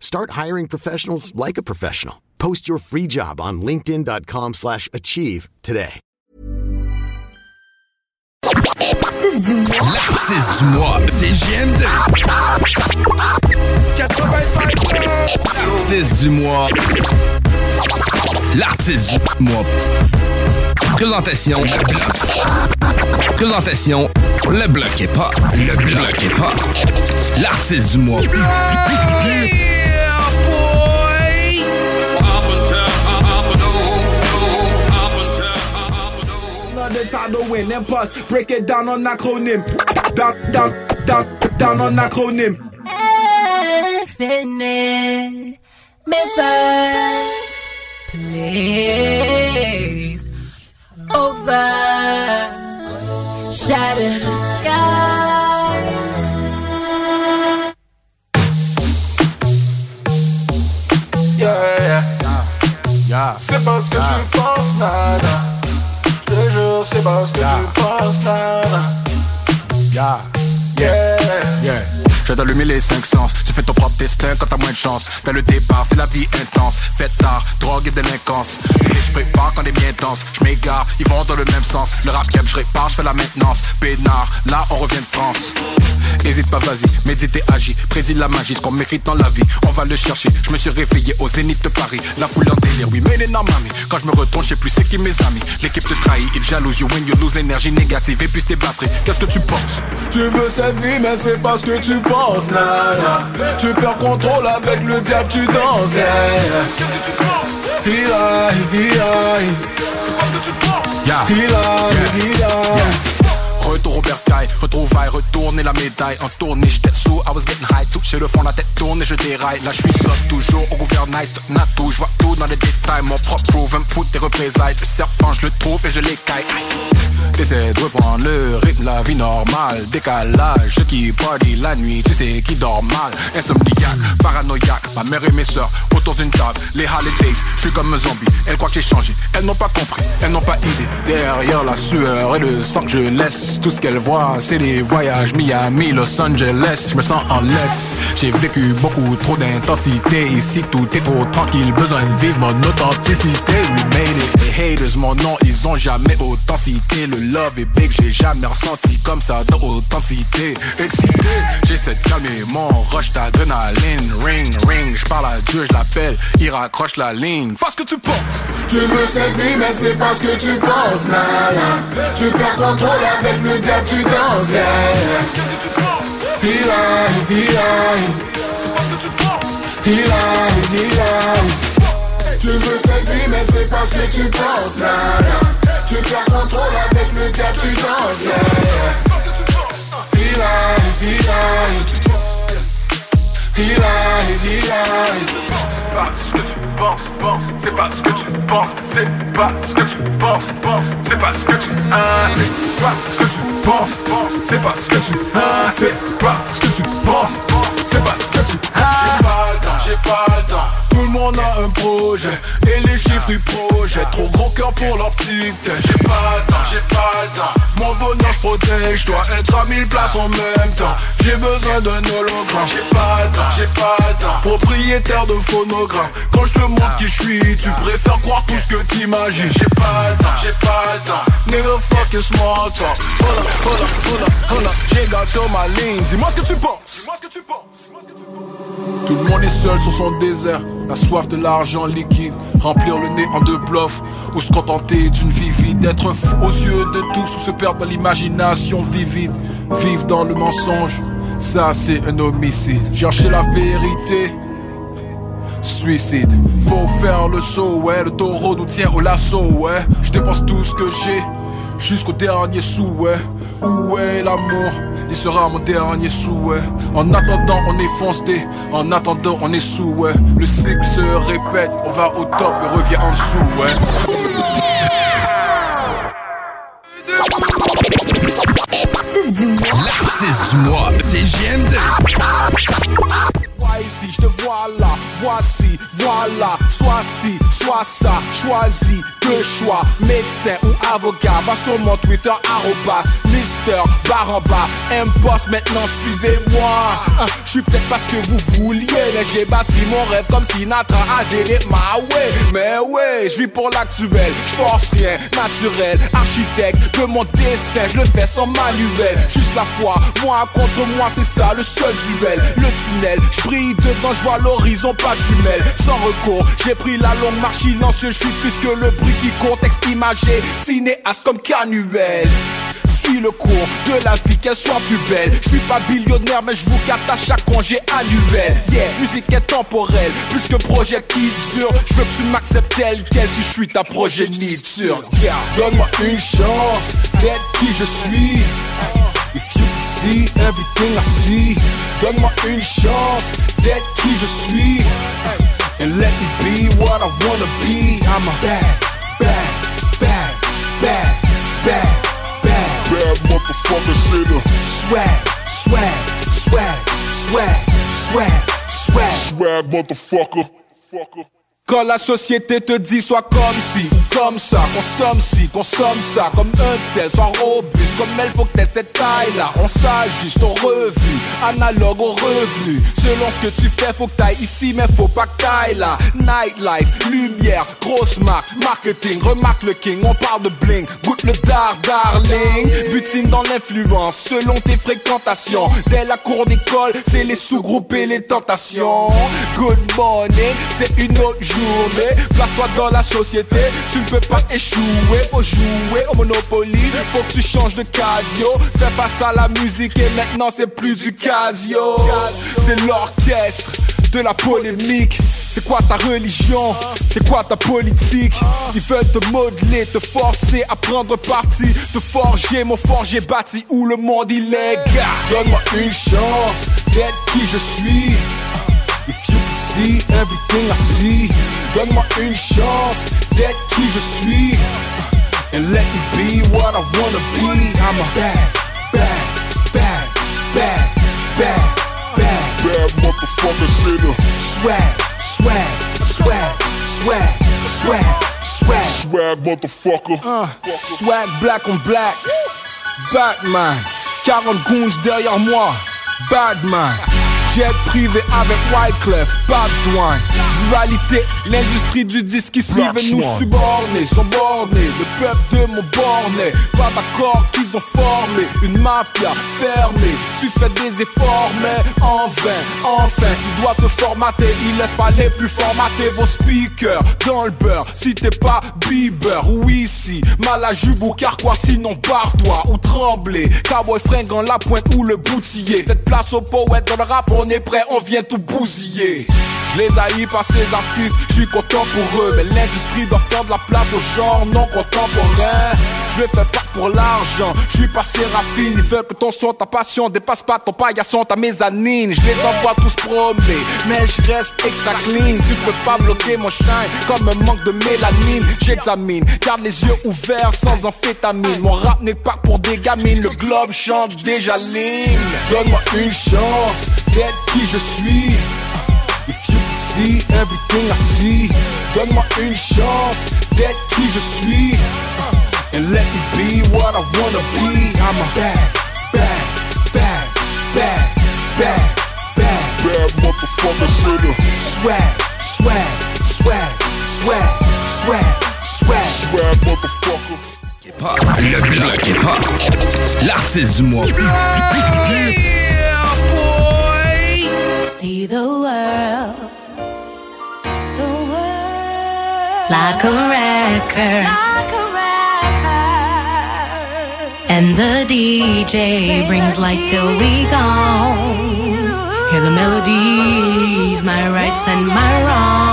Start hiring professionals like a professional. Post your free job on linkedin.com/achieve slash achieve today. L'artiste du mois, c'est JMD. 85 L'artiste du mois. L'artiste du mois. Présentation, le bloc. Présentation, le bloc est pas. Le bloc est pas. L'artiste du mois. Another time to win and plus break it down on acronym. Down, down, down, down on acronym. Infinite Memphis, please over shatter the sky. Yeah, yeah. C'est parce que tu penses nada. Je jure, c'est parce que tu penses nada. Yeah. Yeah. Je vais t'allumer les cinq sens. Tu fais ton propre destin quand t'as moins de chance. T'as le départ, c'est la vie intense. Faites tard, drogue et délinquance. Et je prépare quand les miens dansent. Je m'égare, ils vont dans le même sens. Le rap game, je répare, je fais la maintenance. Pénard, là on revient de France. Hésite pas, vas-y, médite et agis. Prédis la magie, ce qu'on mérite dans la vie. On va le chercher. Je me suis réveillé au zénith de Paris. La foule en délire, oui, mais les mamie. Quand je me retourne, je sais plus c'est qui mes amis. L'équipe te trahit, ils jalousent, you win, you lose, énergie négative. Et puis tes batteries, qu'est-ce que tu penses? Tu veux cette vie, mais c'est parce que tu penses, Tu perds contrôle avec le diable, tu danses. Retour au bercail, retrouvailles, retourner la médaille. En tournée, j'étais sous, I was getting high Toucher le fond, la tête tourne et je déraille. Là je suis seul, toujours au gouvernail natou, je vois tout dans les détails Mon propre proof, me fout des représailles. Le serpent, je le trouve et je l'écaille T'essaies de reprendre le rythme, la vie normale. Décalage, ceux qui party la nuit Tu sais qui dort mal. Insomniaque, paranoïaque Ma mère et mes sœurs autour d'une table. Les holidays, je suis comme un zombie. Elles croient que j'ai changé, elles n'ont pas compris Elles n'ont pas idée, derrière la sueur Et le sang que je laisse Tout ce qu'elles voient, c'est les voyages Miami, Los Angeles, je me sens en laisse. J'ai vécu beaucoup trop d'intensité Ici. Tout est trop tranquille Besoin de vivre mon authenticité. We made it, les haters, mon nom Ils ont jamais autant Le love est big, j'ai jamais ressenti Comme ça dans autant de cité Excité, j'essaie de calmer mon rush d'adrénaline Ring, ring, je parle à Dieu, je l'appelle Il raccroche la ligne, fais ce que tu penses Tu veux cette vie, mais c'est parce que tu penses, nana. Tu perds contrôle avec le diable, tu danses, yeah. Lie, he lie. He lie, he lie. Tu veux cette vie, mais c'est parce que tu penses, nana. Tu perds contrôle avec le diable, tu danses, yeah. He lie, he lie. Pas ce que tu penses, penses, c'est pas ce que tu penses, c'est pas ce que tu penses, penses, c'est pas ce que tu ah, c'est pas ce que tu penses, penses, c'est pas ce que tu ah, c'est pas ce que tu penses, c'est pas ce que tu ah. J'ai pas le temps, j'ai pas le temps. Tout le monde a un projet et les chiffres ils projettent trop gros cœur pour leur petite. J'ai pas le temps, j'ai pas le temps. Mon bonheur je protège, dois être à mille places en même temps. J'ai besoin d'un hologramme. J'ai pas le temps, j'ai pas le temps. Propriétaire de phonogramme. Quand je te montre qui je suis, tu préfères croire tout ce que t'imagines. J'ai pas le temps, j'ai pas le temps. Never fuck fucking small talk. Hold up, hold up, hold up, hold up. J'ai garde sur ma ligne. Dis-moi ce que tu penses. Dis-moi ce que tu penses. Tout le monde est seul sur son désert. La soif de l'argent liquide. Remplir le nez en deux bluffs. Ou se contenter d'une vie vide? Être fou aux yeux de tous. Ou se perdre dans l'imagination vivide. Vivre dans le mensonge. Ça, c'est un homicide. Chercher la vérité. Suicide, faut faire le show, ouais. Le taureau nous tient au lasso, ouais. Je dépense tout ce que j'ai, jusqu'au dernier sou, ouais. Où est l'amour? Il sera mon dernier souhait. En attendant, on est foncé, en attendant, on est sous, ouais. Le cycle se répète, on va au top et revient en dessous, ouais. L'artiste du mois, c'est JM2. Ici, je te vois là, voici, voilà, sois ci, sois ça, choisis, deux choix, médecin ou avocat, va sur mon Twitter, arrobas, Mister, Baramba, impost, maintenant suivez-moi, Hein, je suis peut-être parce que vous vouliez, mais j'ai bâti mon rêve comme Sinatra a délé ma way, mais ouais, je vis pour l'actuel, je force rien, naturel, architecte de mon destin, je le fais sans manuel, juste la foi, moi contre moi, c'est ça le seul duel, le tunnel, je devant, je vois l'horizon, pas de jumelles, sans recours, j'ai pris la longue marche silencieux, je suis plus que le bruit qui contexte imagé, cinéaste comme Canuel. Suis le cours de la vie, qu'elle soit plus belle. Je suis pas billionnaire, mais je vous gâte à chaque congé annuel. Yeah, musique est temporelle, plus que projet qui dure. Je veux que tu m'acceptes tel quel, si je suis ta progéniture. Donne-moi une chance d'être qui je suis. See everything I see, donne-moi une chance d'être qui je suis. And let me be what I wanna be. I'm a bad, bad, bad, bad, bad, bad, bad motherfucker sinner. Swag, swag, swag, swag, swag, swag. Swag motherfucker. Quand la société te dit soit comme ou comme ça, consomme ci, consomme ça, comme un tel, sans robuste, comme elle faut que t'aies cette taille-là. On s'ajuste au revu, analogue au revenu. Selon ce que tu fais, faut que t'ailles ici, mais faut pas que t'ailles là. Nightlife, lumière, grosse marque, marketing, remarque le king, on parle de bling, goûte le dar, darling. Butine dans l'influence, selon tes fréquentations. Dès la cour d'école, c'est les sous-groupes et les tentations. Good morning, c'est une autre journée. Place-toi dans la société, tu ne peux pas échouer. Faut jouer au Monopoly, faut que tu changes de casio. Fais face à la musique et maintenant c'est plus du casio. C'est l'orchestre de la polémique. C'est quoi ta religion? C'est quoi ta politique? Ils veulent te modeler, te forcer à prendre parti, te forger, mon forger bâti où le monde il est. Donne-moi une chance d'être qui je suis. See everything I see, donne-moi une chance d'être qui je suis. And let me be what I wanna be. I'm a bad, bad, bad, bad, bad, bad, bad motherfucker sinner. Swag, swag, swag, swag, swag, swag. Swag motherfucker. Uh, swag black on black. Batman. 40 goons derrière moi. Badman. Jet privé avec Wyclef, pas de douane. L'industrie du disque ici veut nous suborner, sont bornés. Le peuple de mon borné, pas d'accord qu'ils ont formé une mafia fermée. Tu fais des efforts, mais en vain, enfin, tu dois te formater. Ils laissent pas les plus formater vos speakers dans le beurre. Si t'es pas Bieber ou ici, mal à ou carquois, sinon barre-toi ou trembler. Cowboy fringant la pointe ou le boutiller. Faites place aux poètes dans le rap, on est prêt, on vient tout bousiller. Je les haïs par je suis content pour eux. Mais l'industrie doit faire de la place aux genre non contemporains. Je le fais pas pour l'argent, je suis pas séraphine. Ils veulent que ton son, ta passion. Dépasse pas ton paillasson, ta mezzanine. Je les envoie tous promener, mais je reste extra clean. Tu peux pas bloquer mon shine comme un manque de mélanine. J'examine, garde les yeux ouverts sans amphétamine. Mon rap n'est pas pour des gamines, le globe chante déjà l'hymne. Donne-moi une chance d'être qui je suis you see everything I see, donne-moi une chance d'être qui je suis. And let me be what I wanna be. I'm a bad, bad, bad, bad, bad, bad, bad motherfucker sinner. Swag, swag, swag, swag, swag, swag, swag motherfucker. Le bloc hip-hop. L'artiste du mois. See the world, like a record, like a record. And the DJ brings light till we gone. Hear the melodies, my rights and my wrongs.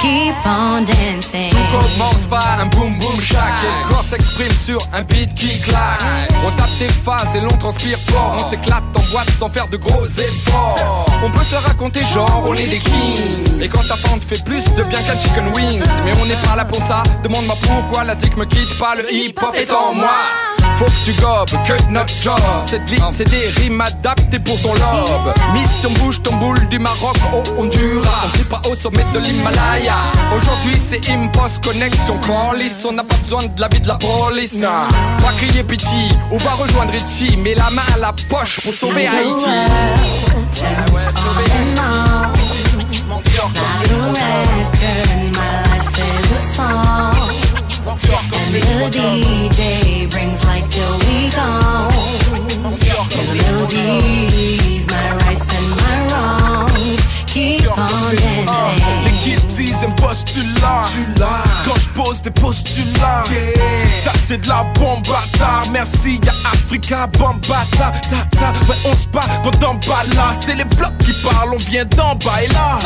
Keep on dancing. Tout commence par un boom boom shack le corps s'exprime sur un beat qui claque. On tape des phases et l'on transpire fort. On s'éclate en boîte sans faire de gros efforts. On peut se raconter genre on est des kings. Et quand ta fente fait plus de bien qu'un chicken wings. Mais on n'est pas là pour ça. Demande-moi pourquoi la zik me quitte pas. Le hip hop est en moi. faut que tu gobes, que notre job. Cette vie c'est des rimes adaptées pour ton lobe. Mission bouge ton boule du Maroc au Honduras. On vit pas au sommet de l'Himalaya Aujourd'hui c'est Impost Connexion Callis On n'a pas besoin de la vie de la police. Pas crier pitié, on va rejoindre Richie Mets la main à la poche pour sauver Haïti. Turns on and on. Mon cœur Like a record, my life is a song. And the DJ brings light till we gone. And the melodies, un postulat Quand pose des postulats. Ça c'est de la bombe bâtard. Merci y'a Africa Bambata ta, ta. Ouais on se bat quand on bat là C'est les blocs qui parlent On vient d'en bas. Et là,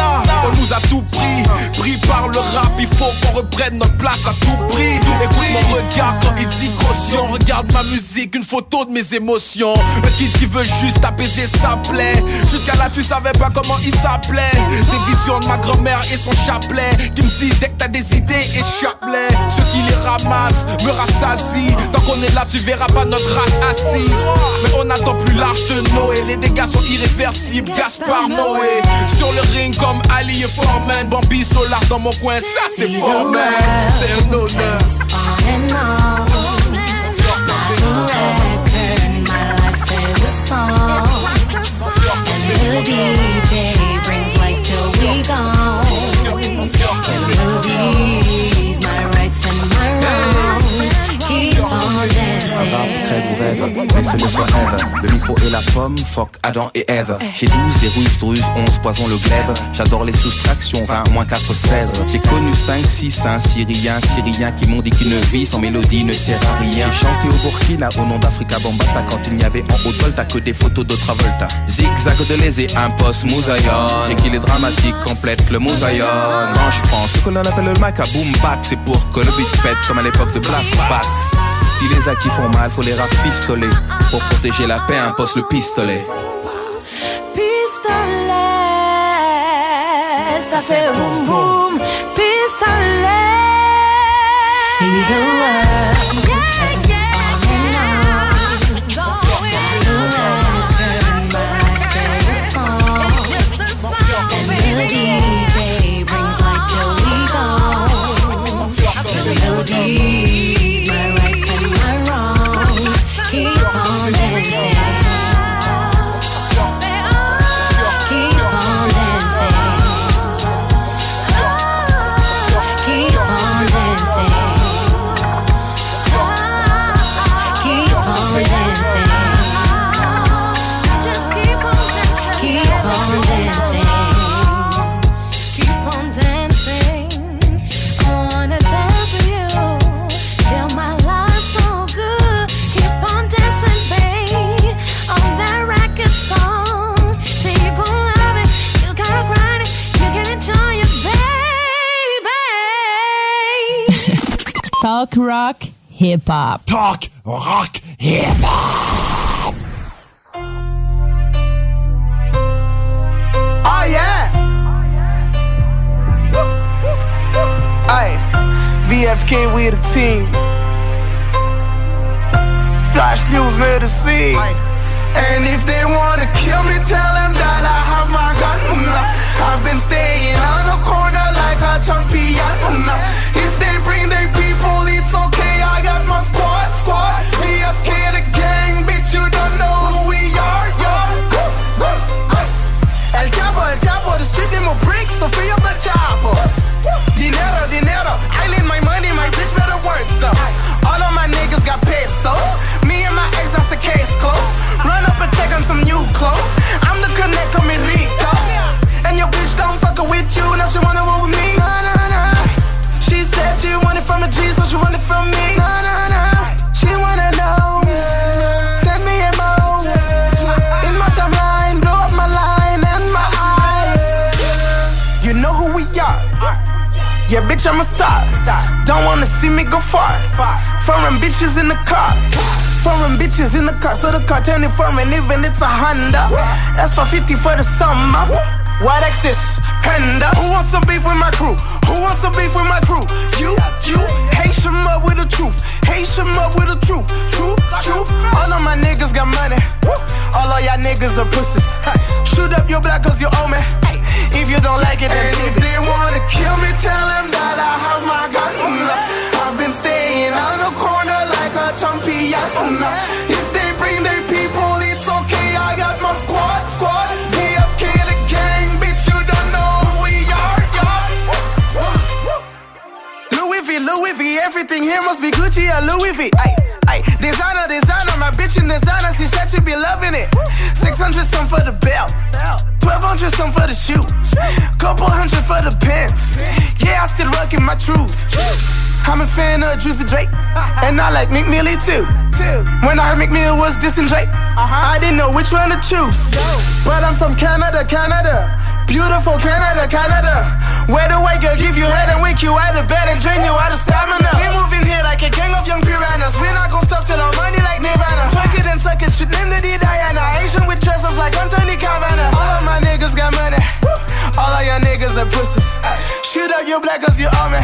On nous a tout pris. Pris par le rap Il faut qu'on reprenne notre place à tout prix. Écoute mon regard quand il dit caution. Regarde ma musique Une photo de mes émotions. Un kid qui veut juste apaiser sa plaie. Jusqu'à là tu savais pas comment il s'appelait. Des visions de ma grand-mère et son chapelet. Qui me dit dès que t'as des idées Ceux qui les ramassent me rassasient Tant qu'on est là tu verras pas notre race assise Mais on attend plus large de Noé Les dégâts sont irréversibles Gaspard Noé Sur le ring comme Ali et Foreman Bambi Solar dans mon coin ça c'est Foreman C'est un honneur Fais-le forever. Le micro et la pomme, fuck Adam et Eve. J'ai 12, des ruses, druse, 11, poison le glaive. J'adore les soustractions, 20, moins 4, 16 J'ai connu 5, 6, un Syrien, Syrien Qui m'ont dit qu'une vie sans mélodie ne sert à rien. J'ai chanté au Burkina au nom d'Africa Bambata. Quand il n'y avait en haute volta que des photos de Travolta. Zigzag de lésé, un poste mosaïon J'ai qu'il est dramatique, complète le mosaïon Quand je prends ce que l'on appelle le boom back C'est pour que le beat pète comme à l'époque de Black Bass si les acquis font mal, faut les rap pistoler. Pour protéger la paix, impose le pistolet. Pistolet, ça fait boum boum. Pistolet, feel the Talk rock, hip hop. Talk, rock, hip hop. Oh yeah. Hey, VFK, we the team. Flash news scene. And if they wanna kill me, tell them that I have my gun. I've been staying on the corner like a champion. If they bring their you don't know who we are, yo. El Chapo, El Chapo, the street need more bricks, so free up El Chapo. Dinero, dinero, I need my money, my bitch better work though. All of my niggas got pesos. Me and my ex, that's a case close. Run up and check on some new clothes. I'm the connect, come in bitch, I'm a star. Don't wanna see me go far. Foreign bitches in the car. Foreign bitches in the car, so the car turning foreign, even it's a Honda. That's 450 for the summer. White Axis, Panda. Who wants some beef with my crew? Who wants some beef with my crew? You, you, hate them up with the truth. Hate them up with the truth. Truth, truth. All of my niggas got money. All of y'all niggas are pussies. Shoot up your block cause you owe me. If you don't like it, then if they wanna kill me, tell them that I have my gun. I've been staying on the corner like a champion. If they bring their people, it's okay. I got my squad, squad. VFK the gang, bitch, you don't know who we are, y'all. Louis V, Louis V, everything here must be Gucci or Louis V. Ay, ay, designer, designer, my bitch in designer, she said she be loving it. 600 some for the belt, 1200 some for the shoe, couple hundred for the pants. Yeah, I still rocking my truths. I'm a fan of Juicy Drake, and I like Neely too. When I heard McNeil was dissing Drake, uh-huh. I didn't know which one to choose. But I'm from Canada, Canada. Beautiful Canada, Canada. Where the white girl give you head and wake you out of bed and drain you out of stamina. We moving here like a gang of young piranhas. We're not gonna stop till our money like Nirvana. Fuck it and suck it, shit name the D Diana. Asian with dresses like Anthony Cavana. All of my niggas got money. All of your niggas are pussies. Shoot up your black cause you owe me.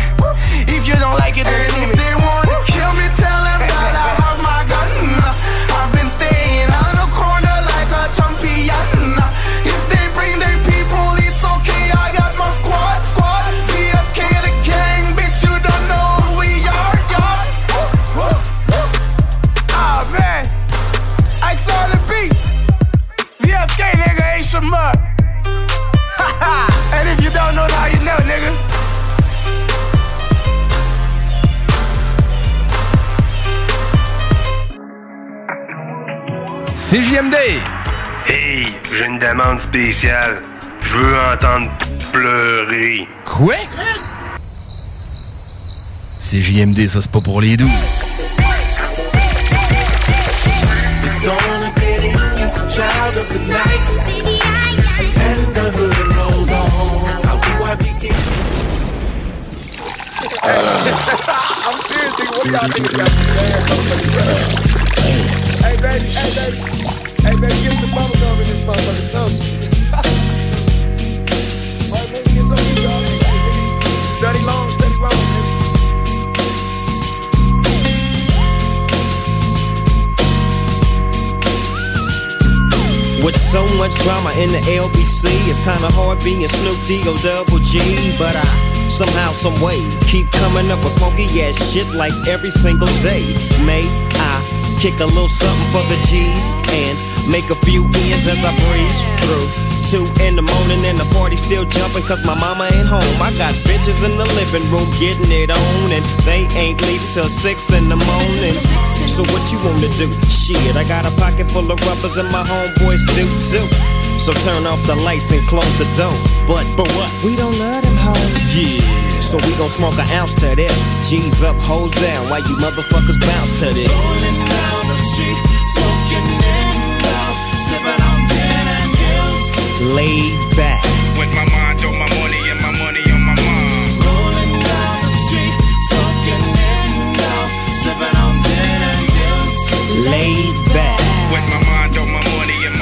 If you don't like it, then leave it. If they wanna kill me, tell them that I don't know now, you know, nigga. CJMD! Hey, j'ai une demande spéciale. Je veux entendre pleurer. Quoi? CJMD, ça c'est pas pour les doux. It's gonna get in you, child of the night. Begin? I'm serious. What do y'all think about this? Hey, baby, hey, baby. Hey, baby, me some bubble gum in this motherfucker. Something. With so much drama in the LBC, it's kinda hard being Snoop D O double G. But I somehow, some way, keep coming up with funky ass shit like every single day. May I kick a little something for the G's and make a few ends as I breeze through. Two in the morning and the party still jumping cause my mama ain't home. I got bitches in the living room getting it on and they ain't leaving till six in the morning. So what you wanna do? Shit, I got a pocket full of rubbers and my homeboys do too. So turn off the lights and close the doors. But, but what? We don't love them hoes. Yeah. So we gon' smoke an ounce to this. G's up, hoes down, Why you motherfuckers bounce to this. Rolling down the street, smoking in out, sipping on gin and juice. Laid back. With my mind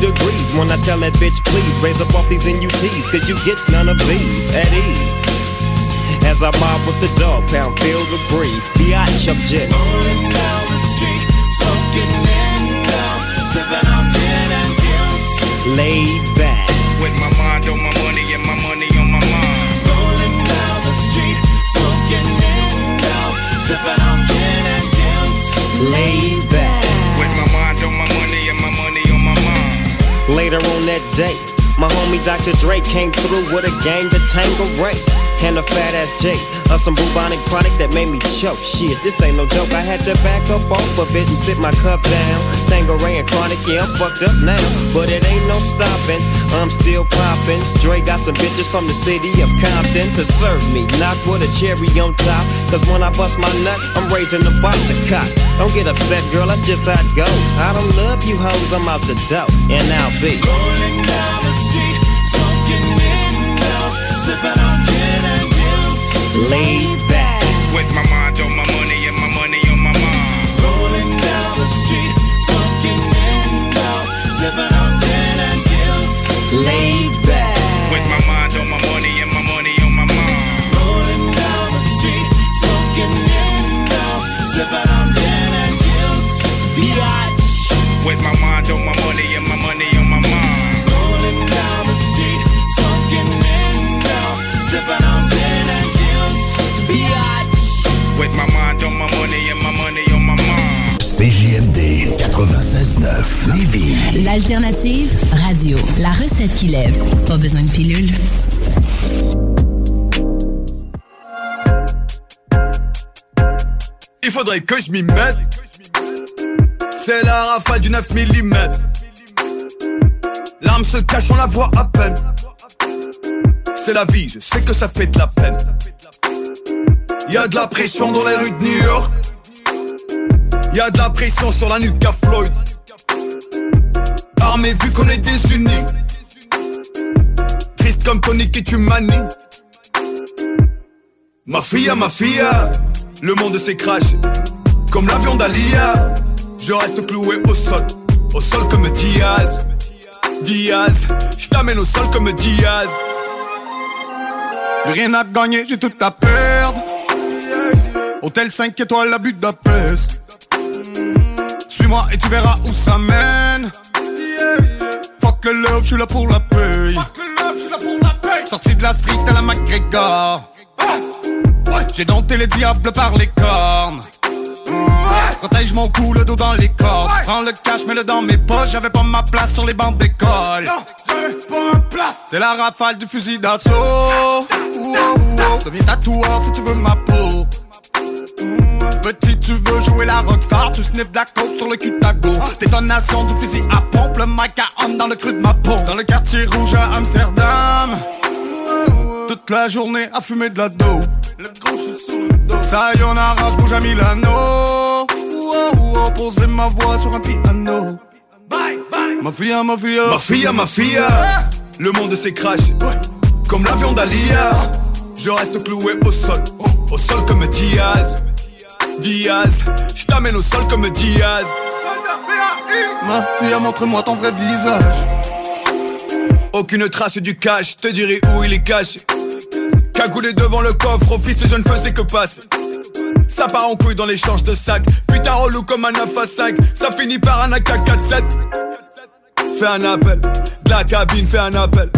degrees when I tell that bitch, please raise up off these NUTs, cause you get none of these at ease. As I mob with the dog pound, feel the breeze. Biatch, I'm just Rolling down the street, smoking sipping on gin and juice. laid back. With my mind on my money and my money on my mind. Rolling down the street, smoking sipping on gin and juice. laid Later on that day, my homie Dr. Dre came through with a gang to Tango Ray. And a fat ass J. of some bubonic chronic that made me choke. Shit, this ain't no joke. I had to back up off of it and sit my cup down. Tangeray and chronic, yeah, I'm fucked up now. But it ain't no stopping. I'm still popping. Dre got some bitches from the city of Compton to serve me. Not with a cherry on top. Cause when I bust my nut, I'm raising the bar to cock. Don't get upset, girl, that's just how it goes. I don't love you hoes, I'm out the dough. And I'll be rolling down the street, smoking window, sipping laid back. With my mind on my money and my money on my mind. Rolling down the street, smoking window, sipping on gin and juice. Laid back. With my mind on my money and my money on my mind. Rolling down the street, smoking window, sipping on gin and juice. Biatch. With my mind on my money my mind on my money and my money on my mind. CJMD 96.9 Lévis. L'alternative radio. La recette qui lève. Pas besoin de pilule. Il faudrait que je m'y mette. C'est la rafale du 9 mm. L'arme se cache, on la voit à peine. C'est la vie, je sais que ça fait de la peine. Y a de la pression dans les rues de New York. Y a de la pression sur la nuque à Floyd. Armé vu qu'on est désunis. Triste comme Tony qui tu manies. Ma fille, ma fille, le monde crash Comme l'avion d'Alia Je reste cloué au sol Au sol comme Diaz Diaz Je t'amène au sol comme Diaz Plus rien à gagner, j'ai tout à perdre Hôtel 5 étoiles, la Budapest Suis-moi et tu verras où ça mène Fuck le love, je suis là pour la paye Sorti de la street à la McGregor j'ai dompté les diables par les cornes. Protège mon cou, le dos dans les cordes. Prends le cash, mets-le dans mes poches. J'avais pas ma place sur les bancs d'école. C'est la rafale du fusil d'assaut. Deviens tatoueur si tu veux ma peau. Petit, tu veux jouer la rockstar, tu sniffes de la coke sur le cul de ta go. Détonation du fusil à pompe, le mic à on dans le creux de ma peau. Dans le quartier rouge à Amsterdam. Toute la journée à fumer de la dope. Sayonara, je bouge à Milano. Poser ma voix sur un piano. Ma fille, ma fille, ma fille, ma fille. Le monde s'est crash comme l'avion d'Alia. Je reste cloué au sol, au sol comme Diaz. Diaz, je t'amène au sol comme Diaz. Ma fille, montre-moi ton vrai visage. Aucune trace du cash, te dirai où il est caché. Cagoulé devant le coffre, office je ne faisais que passer. Ça part en couille dans l'échange de sacs. Putain relou comme un 9 à 5. Ça finit par un AK-47. Fais un appel, de la cabine, fais un appel.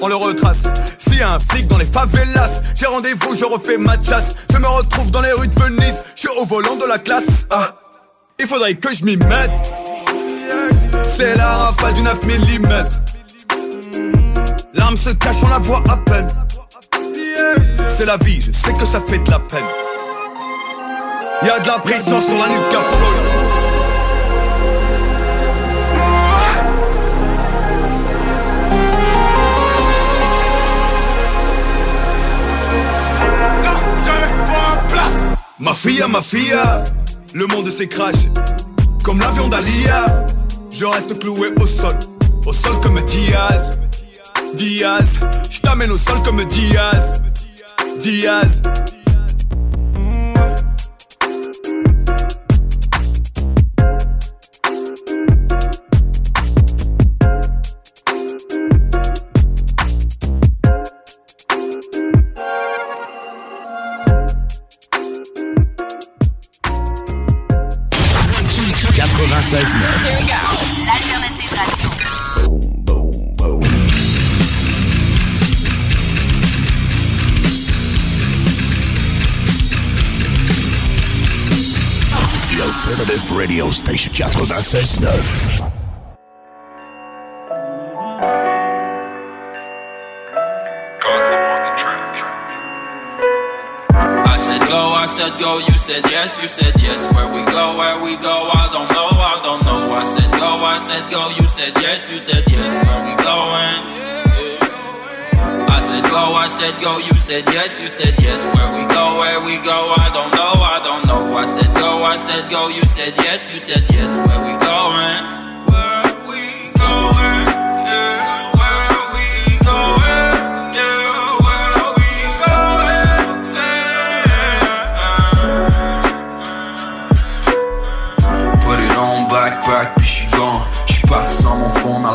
On le retrace. A un flic dans les favelas, j'ai rendez-vous, je refais ma chasse. Je me retrouve dans les rues de Venise, je suis au volant de la classe. Ah, il faudrait que je m'y mette. C'est la rafale du 9 mm. L'arme se cache, on la voit à peine. C'est la vie, je sais que ça fait de la peine. Y'a de la pression sur la nuque à. Ma fille, ma fille, le monde crash comme l'avion d'Alia. Je reste cloué au sol, au sol comme Diaz. Diaz, je t'amène au sol comme Diaz. Diaz. Here we go. Radio. The alternative radio station. Chapel said go, you said yes, you said yes. Where we go, where we go, I don't know. Said go, you said yes, you said yes. Where we going? I said go, I said go, you said yes, you said yes. Where we go, where we go, I don't know, I don't know. I said go, I said go, you said yes, you said yes. Where we going?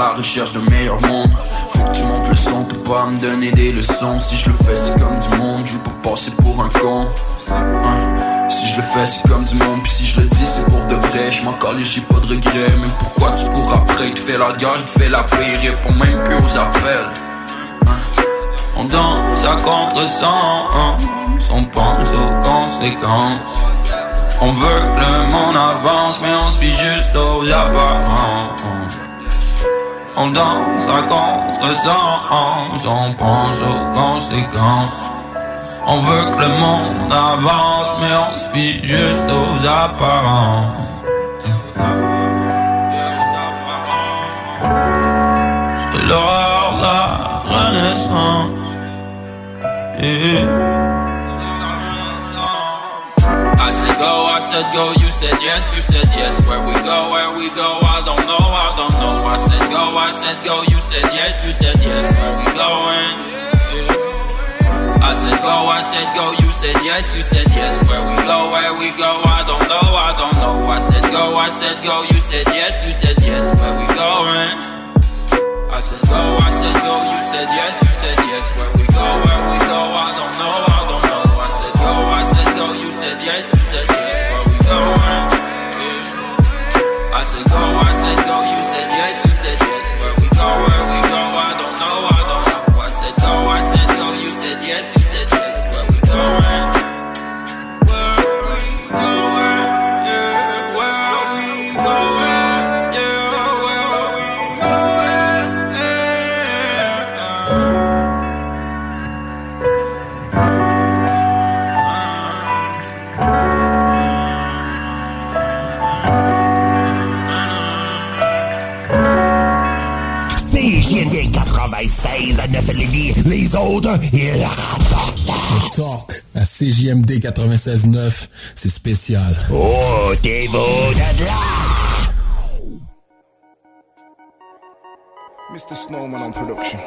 La recherche d'un meilleur monde. Faut que tu montes le son, t'es pas me donner des leçons. Si je le fais, c'est comme du monde, je veux pas passer pour un con. Hein. Si je le fais, c'est comme du monde, puis si je le dis, c'est pour de vrai. Je m'en calais, j'ai pas de regrets. Mais pourquoi tu cours après? Il te fait la guerre, il te fait la paix, il répond même plus aux appels. Hein. On danse à contre-sens, hein. on pense aux conséquences. On veut le monde avance, mais on se juste aux apparences. On danse à contre-sens, on pense aux conséquences. On veut que le monde avance, mais on fie juste aux apparences. C'est l'horreur, la renaissance. Go, go, said yes, you said yes. Where we go, where we go, I don't know, I don't know. I said go, I said go, you said yes, you said yes. Where we going? I said go, I said go, you said yes, you said yes. Where we go, where we go, I don't know, I don't know. I said go, I said go, you said yes, you said yes. Where we going? I said go, I said go, you said yes, you said yes. Where we go, where we go, I don't know, I don't know. I said go, I said go, you said yes, you said yes one. Les autres, ils rapportent. Le talk à CJMD 96.9, c'est spécial. Oh, t'es beau de là! Mr. Snowman on production.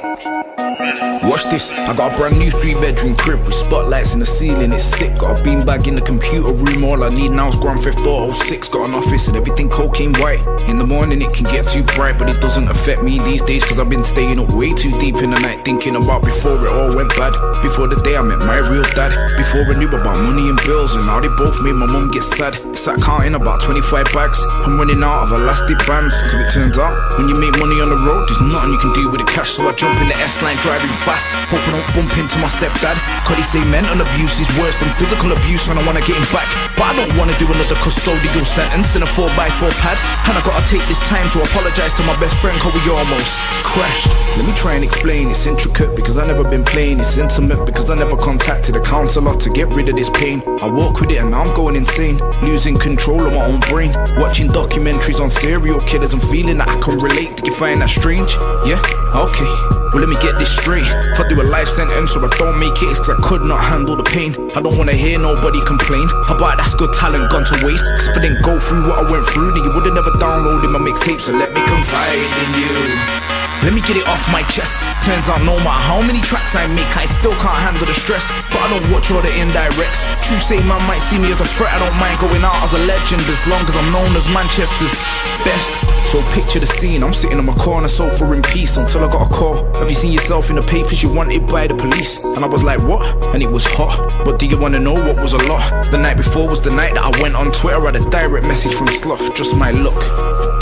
Watch this, I got a brand new three bedroom crib with spotlights in the ceiling, it's sick. Got a beanbag in the computer room, all I need now is Grand Theft Auto 6. Got an office and everything cocaine white. In the morning it can get too bright, but it doesn't affect me these days cause I've been staying up way too deep in the night thinking about before it all went bad. Before the day I met my real dad. Before I knew about money and bills and how they both made my mum get sad. Sat counting about 25 bags. I'm running out of elastic bands cause it turns out when you make money on the road, there's nothing you can do with the cash. So I jump in the S line driving fast, hoping I don't bump into my stepdad. Cause he say mental abuse is worse than physical abuse and I wanna get him back. But I don't wanna do another custodial sentence in a 4x4 pad. And I gotta take this time to apologize to my best friend cause we almost crashed. Let me try and explain, it's intricate because I never been playing. It's intimate because I never contacted a counselor to get rid of this pain. I walk with it and now I'm going insane, losing control of my own brain. Watching documentaries on serial killers and feeling that I can relate. Do you find that strange? Yeah? Okay. Well, let me get this straight. If I do a life sentence or I don't make it, cause I could not handle the pain. I don't wanna hear nobody complain about that's good talent gone to waste. Cause if I didn't go through what I went through, then you would've never downloaded my mixtape. So let me confide in you. Let me get it off my chest. Turns out no matter how many tracks I make, I still can't handle the stress. But I don't watch all the indirects. True say man might see me as a threat. I don't mind going out as a legend as long as I'm known as Manchester's best. So picture the scene. I'm sitting on my corner sofa in peace until I got a call. Have you seen yourself in the papers? You wanted by the police. And I was like, what? And it was hot. But do you wanna know what was a lot? The night before was the night that I went on Twitter. I had a direct message from Sloth. Just my luck.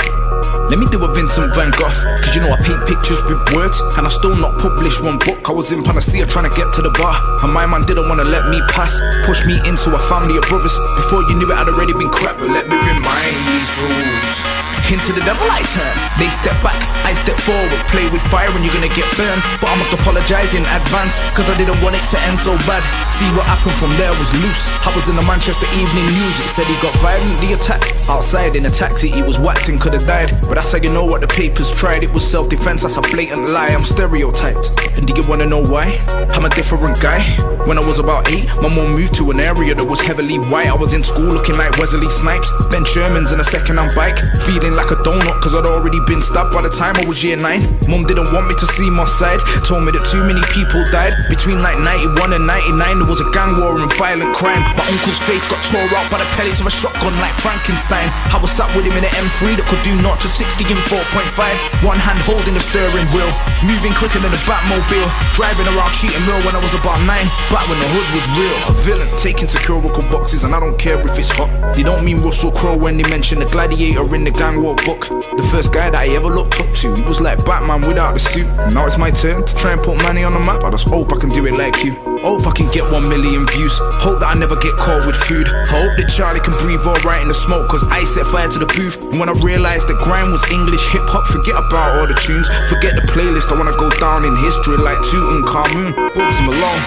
Let me do a Vincent Van Gogh, cause you know I paint pictures with words, and I still not published one book. I was in Panacea trying to get to the bar, and my man didn't wanna let me pass, push me into a family of brothers. Before you knew it, I'd already been crap, but let me remind these fools. Into the devil I turn. They step back, I step forward. Play with fire and you're gonna get burned. But I must apologize in advance, cause I didn't want it to end so bad. See what happened from there was loose. I was in the Manchester Evening News. It said he got violently attacked outside in a taxi. He was whacked and could have died. But that's how you know what the papers tried. It was self defense, that's a blatant lie. I'm stereotyped. And do you wanna know why? I'm a different guy. When I was about eight, my mom moved to an area that was heavily white. I was in school looking like Wesley Snipes. Ben Sherman's in a second hand bike. Feeling like a donut cause I'd already been stabbed by the time I was year nine. Mom didn't want me to see my side. Told me that too many people died. Between like 91 and 99, there was a gang war and violent crime. My uncle's face got tore out by the pellets of a shotgun like Frankenstein. I was sat with him in an M3 that could do 0 to 60 in 4.5. One hand holding the steering wheel. Moving quicker than a Batmobile. Driving around Cheating Mill when I was about nine. Back when the hood was real. A villain taking securical boxes, and I don't care if it's hot. They don't mean Russell Crowe when they mention the gladiator in the gang war book. The first guy that I ever looked up to. He was like Batman without the suit. Now it's my turn to try and put money on the map. I just hope I can do it like you. Hope I can get one million views. Hope that I never get caught with food. Hope that Charlie can breathe alright in the smoke. Cause I set fire to the booth. And when I realized that grime was English hip hop, forget about all the tunes. Forget the playlist. I wanna go down in history like Tutankhamun. Bobs Malone.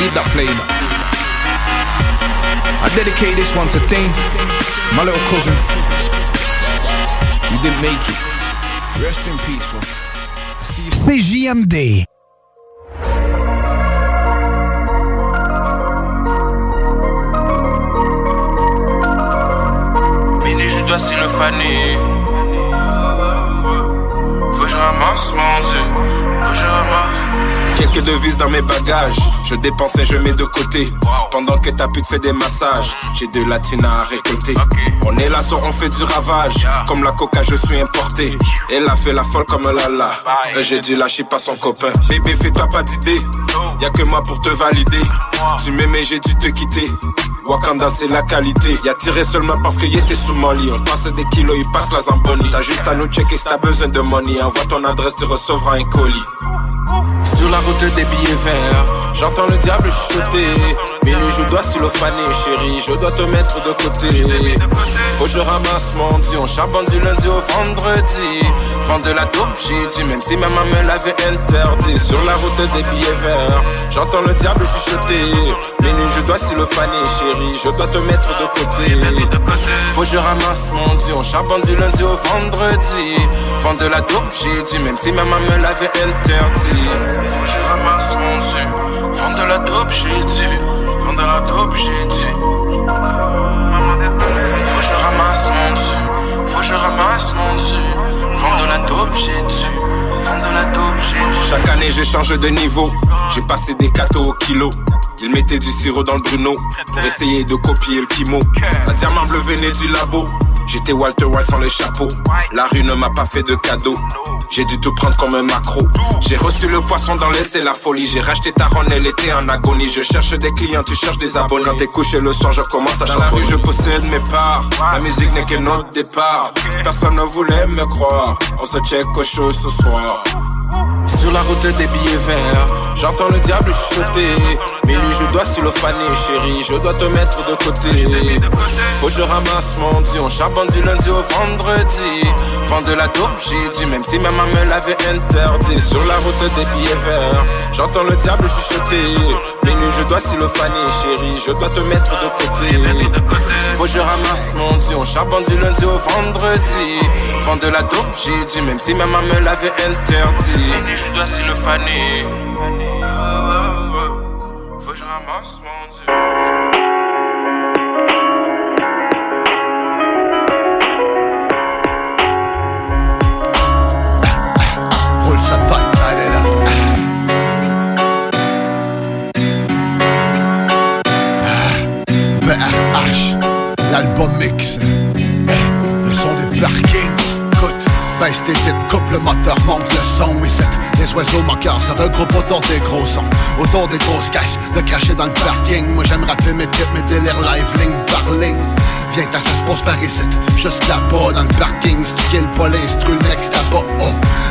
Leave that playing. I dedicate this one to Dane, my little cousin. You didn't make it. Rest in peace. CJMD. Mini, dois s'illophaner. Faut que je ramasse mon dieu. Faut que je ramasse. Quelques devises dans mes bagages, je dépense et je mets de côté. Pendant que ta pute fait des massages, j'ai de la tina à récolter. On est là, so on fait du ravage. Comme la coca, je suis importé. Elle a fait la folle comme Lala. Euh, J'ai dû lâcher pas son copain. Bébé, fais-toi pas d'idée. Y'a que moi pour te valider. Tu m'aimais, j'ai dû te quitter. Wakanda, c'est la qualité. Y'a tiré seulement parce que y'était sous mon lit. On passe des kilos, il passe la zamboni. T'as juste à nous checker si t'as besoin de money. Envoie ton adresse, tu recevras un colis. Sur la route des billets verts, j'entends le diable chuchoter. Minuit, je dois s'illophaner, chérie, je dois te mettre de côté. Faut que je ramasse mon dieu, on charbonne du lundi au vendredi. Vends de la dope, j'ai dit, même si ma maman l'avait interdit. Sur la route des billets verts, j'entends le diable chuchoter. Minuit, je dois s'illophaner, chérie, je dois te mettre de côté. Faut que je ramasse mon dieu, on charbonne du lundi au vendredi. Vends de la dope, j'ai dit, même si ma maman l'avait interdit. Faut que je ramasse mon dieu, vends de la dope, j'ai dit. Vends de la dope, j'ai dit. Faut que je ramasse mon dieu, faut que je ramasse mon dieu. Vends de la dope, j'ai dit. Vends de la dope, j'ai dit. Chaque année, je change de niveau. J'ai passé des cathos au kilo. Ils mettaient du sirop dans le Bruno pour essayer de copier le Kimo. La diamant bleu venait du labo. J'étais Walter White sans les chapeaux. La rue ne m'a pas fait de cadeau. J'ai dû tout prendre comme un macro. J'ai reçu le poisson dans l'air, c'est la folie. J'ai racheté ta ronde, elle était en agonie. Je cherche des clients, tu cherches des abonnés. Quand t'es couché le soir, je commence à Dans la rue, je possède mes parts. La musique n'est que notre départ. Personne ne voulait me croire. On se check au show ce soir. Sur la route des billets verts, j'entends le diable chuchoter. Minuit, je dois s'illophaner, chérie, je dois te mettre de côté. Faut que je ramasse mon dieu, on charbonne du lundi au vendredi. Vends de la dope, j'ai dit, même si ma maman me l'avait interdit. Sur la route des billets verts, j'entends le diable chuchoter. Minuit, je dois s'illophaner, chérie, je dois te mettre de côté. Faut que je ramasse mon dieu, on charbonne du lundi au vendredi. Vends de la dope, j'ai dit, même si ma maman me l'avait interdit. Minuit, je dois s'illophaner. Faut que je ramasse mon dieu. BRH, l'album mix. Eh, le son des parkings. Tes vitres, coupe le moteur, monte le son. Oui, c'est des oiseaux moqueurs, ça regroupe autour des gros sons. Autour des grosses caisses, de cracher dans le parking. Moi j'aime rapper mes tips, mes délires live, ligne par. Viens, t'as ça se par ici. Juste là-bas, dans le parking, si kills pas l'instru, le next là-bas. Oh,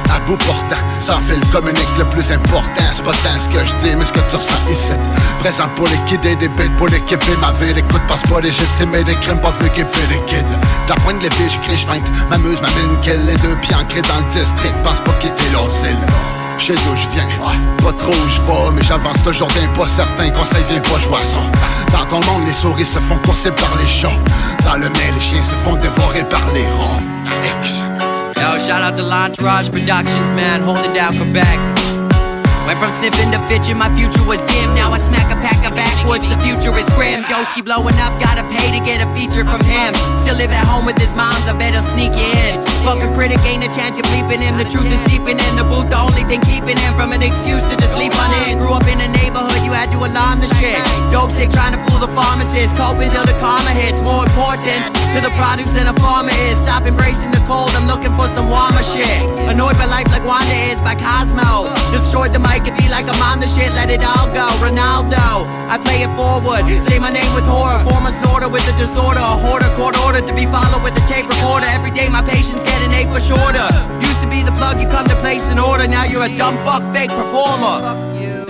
à bout portant, sans fil communique le plus important. C'est pas tant ce que je dis, mais ce que tu ressens ici. Présent pour les kids et des bêtes pour l'équiper ma vie. Écoute, passe pas légitime et des crimes pas venus équiper les kids. La pointe de l'épée, je crie, je m'amuse, m'amène, qu'elle les deux pieds ancrés dans le district. Pense pas quitter l'asile. Sais d'où je viens, pas trop où je vais, mais j'avance toujours d'un pas certain, conseil vient pas jouer à ça. Dans ton monde, les souris se font courser par les chats. Dans le mien, les chiens se font dévorer par les rats. X. Yo, shout out to L'Entourage Productions, man, holding down Quebec. Went from sniffing to fidget, my future was dim. Now I smack a pack of backwoods, the future is grim. Ghoski blowing up, gotta pay to get a feature from him. Still live at home with his moms, I bet he'll sneak you in. Fuck a critic, ain't a chance you're bleeping him. The truth is seeping in the booth, the only thing keeping him from an excuse to just sleep on it. Grew up in a neighborhood, you had to alarm the shit. Dope sick trying to fool the pharmacist, coping till the karma hits. More important to the produce than a farmer is. Stop embracing the cold, I'm looking for some warmer shit. Annoyed by life like Wanda is by Cosmo. Destroyed the mic, it be like I'm on the shit, let it all go. Ronaldo, I play it forward. Say my name with horror, former snorter with a disorder. A hoarder, court order to be followed with a tape recorder. Every day my patience getting eight for shorter. Used to be the plug, you come to place an order. Now you're a dumb fuck fake performer. Yeah.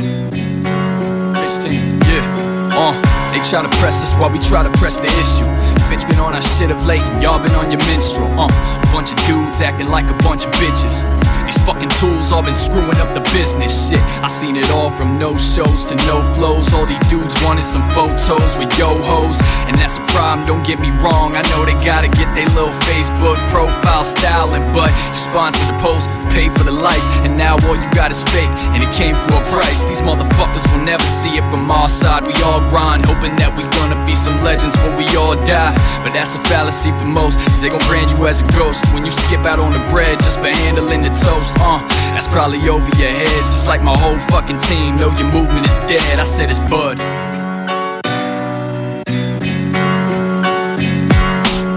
Uh, they try to press us while we try to press the issue. Fitch been on our shit of late, y'all been on your minstrel. Uh, bunch of dudes acting like a bunch of bitches. These fucking tools all been screwing up the business. Shit, I seen it all from no shows to no flows. All these dudes wanted some photos with yo hoes, and that's a problem. Don't get me wrong, I know they gotta get their little Facebook profile styling, but you sponsor the post, pay for the likes, and now all you got is fake, and it came for a price. These motherfuckers will never see it from our side. We all grind, hoping that we gonna be some legends when we all die. But that's a fallacy for most, cause they gon' brand you as a ghost when you skip out on the bread just for handling the toast. Uh, that's probably over your heads, just like my whole fucking team. Know your movement is dead. I said it's Bud.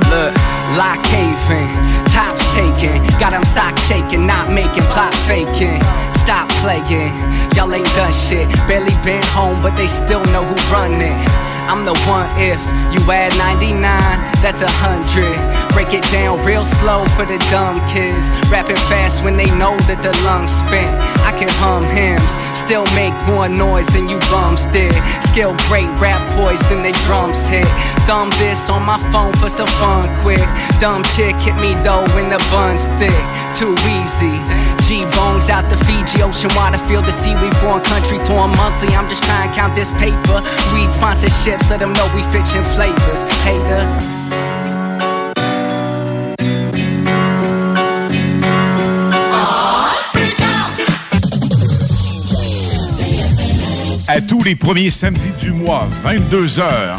Look, lock caving, got them sock shaking, not making plot faking. Stop playing, y'all ain't done shit. Barely been home, but they still know who run it. I'm the one if you add 99, that's a hundred. Break it down real slow for the dumb kids. Rapping fast when they know that the lungs spent. I can hum hymns, still make more noise than you bums did. Skill great rap boys than the drums hit. Thumb this on my phone for some fun quick. Dumb chick hit me though when the bun's thick. Too easy. G bones out the Fiji Ocean water, feel the seaweed foreign country tour monthly. I'm just trying to count this paper. Weed sponsorships, let them know we fiction flavors. Hater. Tous les premiers samedis du mois, 22h,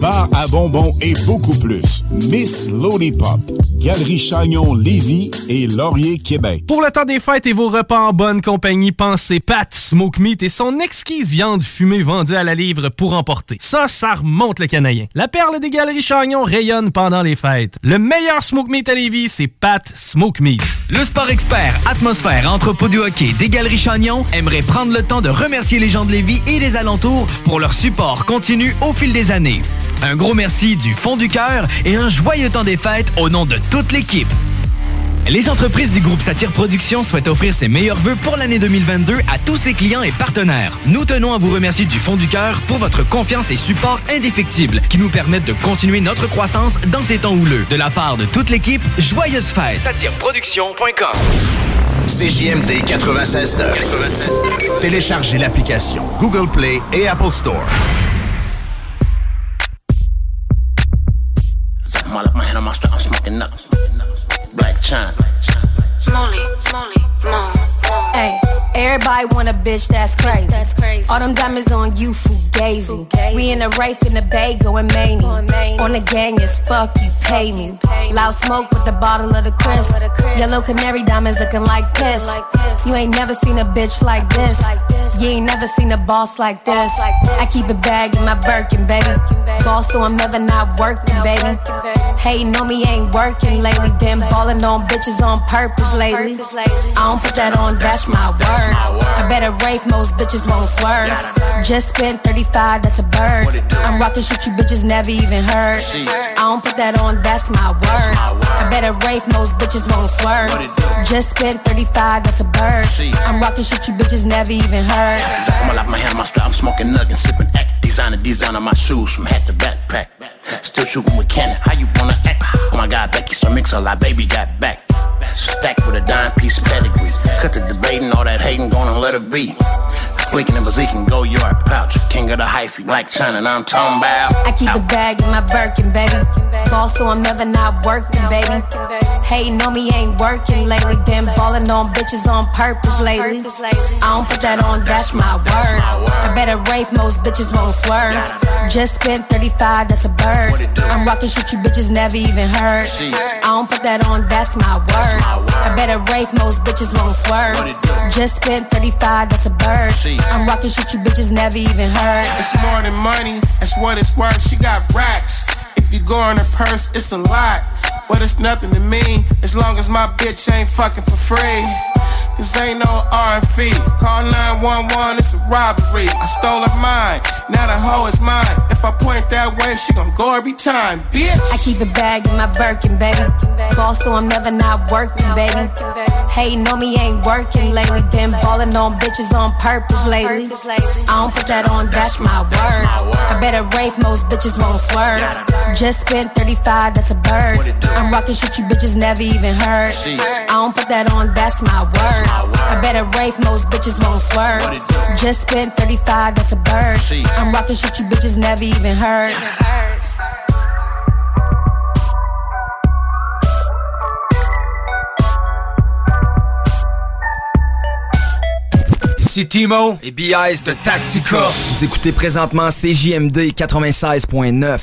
bar à bonbons et beaucoup plus. Miss Lollipop, Galerie Chagnon Lévis et Laurier Québec. Pour le temps des fêtes et vos repas en bonne compagnie, pensez Pat Smoke Meat et son exquise viande fumée vendue à la livre pour emporter. Ça, ça remonte le canadien. La perle des Galeries Chagnon rayonne pendant les fêtes. Le meilleur Smoke Meat à Lévis, c'est Pat Smoke Meat. Le sport expert Atmosphère Entrepôt du hockey des Galeries Chagnon aimerait prendre le temps de remercier les gens de Lévis et des alentours pour leur support continu au fil des années. Un gros merci du fond du cœur et un joyeux temps des fêtes au nom de toute l'équipe. Les entreprises du groupe Satire Productions souhaitent offrir ses meilleurs vœux pour l'année 2022 à tous ses clients et partenaires. Nous tenons à vous remercier du fond du cœur pour votre confiance et support indéfectible qui nous permettent de continuer notre croissance dans ces temps houleux. De la part de toute l'équipe, joyeuses fêtes. SatireProduction.com CJMD 96.9. Téléchargez l'application Google Play et Apple Store. Something up my head on my strap, I'm smoking up. Black China. Molly, Molly, Mo. Hey, everybody want a bitch that's crazy. That's crazy. All them diamonds on you, fugazi. We in a rafe in the bay going mania. On the gang is fuck you, pay me. Loud smoke with the bottle of the Chris. Yellow canary diamonds looking like this. You ain't never seen a bitch like this. You ain't never seen a boss like this. I keep a bag in my Birkin, baby. Boss, so I'm never not working, baby. Hey, on me ain't working lately. Been balling on bitches on purpose lately. I don't put that on, that's my word. I better rafe, most bitches won't swerve. Just spent 35, that's a bird. I'm rocking shit you bitches never even heard. I don't put that on, that's my word. I better rafe, most bitches won't swerve. Just spent 35, that's a bird. I'm rocking shit you bitches never even heard. I'ma lock my hand my strap, I'm smoking nuggets, sipping act. Designer, designer my shoes from hat to backpack. Still shooting with cannon, how you wanna act? Oh my god, Becky, so mix a lot, baby got back. Stacked with a dime piece pedigree. Cut the debating, all that hating, gonna let it be. Fleeking and Bazique go yard pouch. King of the hyphy, Black China, and I'm talking about. I keep a bag in my Birkin, baby. Boss, so I'm never not working, baby. Hating on me ain't working lately. Been balling on bitches on purpose lately. I don't put that on, that's my word. I better rafe, most bitches won't swerve. Just spent 35, that's a bird. I'm rocking shit you bitches never even heard. I don't put that on, that's my word. I better rafe, most bitches won't swerve. Just spent 35, that's a bird. I'm rocking shit you bitches never even heard. It's more than money, that's what it's worth. She got racks. If you go in her purse, it's a lot. But it's nothing to me, as long as my bitch ain't fucking for free. Cause ain't no R&B. Call 911, it's a robbery. I stole her mind, now the hoe is mine. If I point that way, she gon' go every time, bitch. I keep a bag in my Birkin, baby. Boss, so I'm never not working, baby. Hating on me ain't working lately. Been balling on bitches on purpose lately. I don't put that on, that's my word. I better rafe, most bitches won't swerve. Just spent 35, that's a bird. I'm rocking shit you bitches never even heard. I don't put that on, that's my word. I better rafe, most bitches won't swerve. Just spent 35, that's a bird. I'm rocking shit you bitches never even heard. Ici Timo et BIS de Tactica. Vous écoutez présentement CJMD 96.9.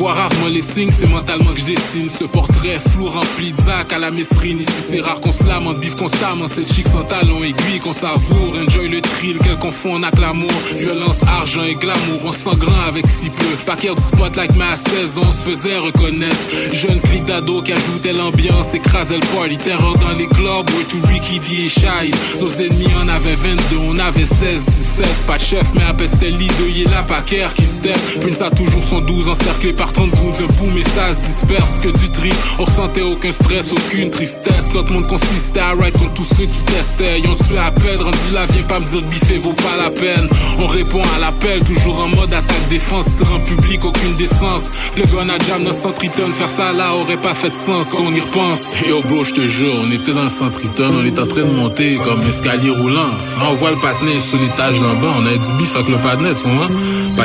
voit les signes, c'est mentalement que je dessine ce portrait flou rempli de à la mesrine. Ici, c'est rare qu'on se lamente, biffe constamment cette chic sans talon aiguille qu'on savoure. Enjoy le thrill qu'elle confond avec l'amour. Violence, argent et glamour, on sent grand avec si peu. Paquet du spotlight, mais à 16 ans, on se faisait reconnaître. Jeune clic d'ado qui ajoutait l'ambiance, écrasait le party. Terreur dans les clubs, way to Ricky D et Shai. Nos ennemis en avaient 22, on avait 16, 17. Pas de chef, mais à peine c'était l'idée, il la paquer qui step. Prince a toujours son 12 encerclé par 30 bouts, le boom et ça se disperse que du tri. On ressentait aucun stress, aucune tristesse. Notre monde consistait à ride contre tous ceux qui testaient. Ils ont tué à peine, rendu là, viens pas me dire biffer vaut pas la peine. On répond à l'appel, toujours en mode attaque défense, tir en public, aucune décence. Le gun à jam dans Centriton, faire ça là aurait pas fait de sens qu'on y repense. Yo bro, je te jure, on était dans Centriton, on est en train de monter comme escalier roulant. On voit le patinet sur l'étage d'en bas, on a du bif avec le patinet, tu vois.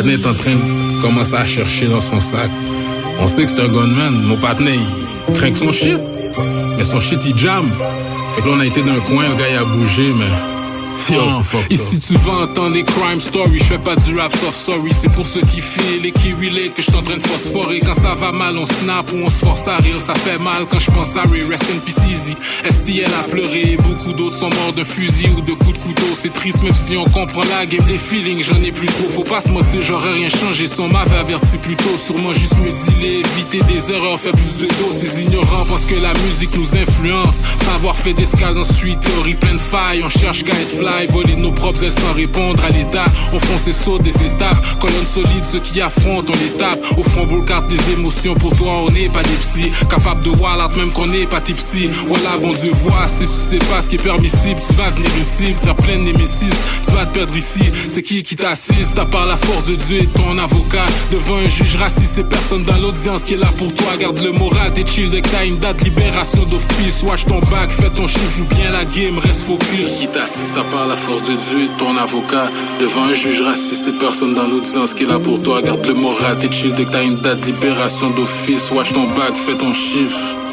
Le est en train de commencer à chercher dans son sac. On sait que c'est un gunman, mon patinet, il craint que son shit. Mais son shit, il jam. Fait que là, on a été dans un coin, le gars, il a bougé, mais... Yo, ici tu vas entendre des crime stories, je fais pas du rap soft sorry, c'est pour ceux qui feel et qui relate que je suis en train de phosphorer. Quand ça va mal, on snap ou on se force à rire, ça fait mal quand je pense à Ray, rest in peace easy. STL a pleuré, beaucoup d'autres sont morts d'un fusil ou de coups de couteau. c'est triste même si on comprend la game des feelings, j'en ai plus trop. Faut pas se mentir, j'aurais rien changé si on m'avait averti plus tôt. Sûrement juste me dealer, éviter des erreurs, faire plus de dos. Ces ignorants pensent que la musique nous influence. Savoir fait d'escale dans suite, théorie pleine de failles. On cherche être fly, voler nos propres ailes sans répondre à l'état. On fonce et saute des étapes, colonne solide, ceux qui affrontent, on les tape. Au front, carte des émotions, pour toi on n'est pas des psy. Capable de voir l'art même qu'on n'est pas tipsy. Voilà, bon Dieu, voit, si tu sais pas ce qui est permissible, tu vas venir cible, faire plein de némésis, tu vas te perdre ici. C'est qui qui t'assiste, à part la force de Dieu et ton avocat. Devant un juge raciste, c'est personne dans l'audience qui est là pour toi. Garde le moral, t'es chill dès que t'as une date, libération d'office. Watch ton bac, fais ton chiffre, joue bien la game, reste focus. Qui t'assiste, à la force de Dieu et ton avocat. Devant un juge raciste, c'est personne dans l'audience qui est là pour toi. Garde le moral, t'es chill dès que t'as une date, libération d'office. Watch ton bac, fais ton chiffre.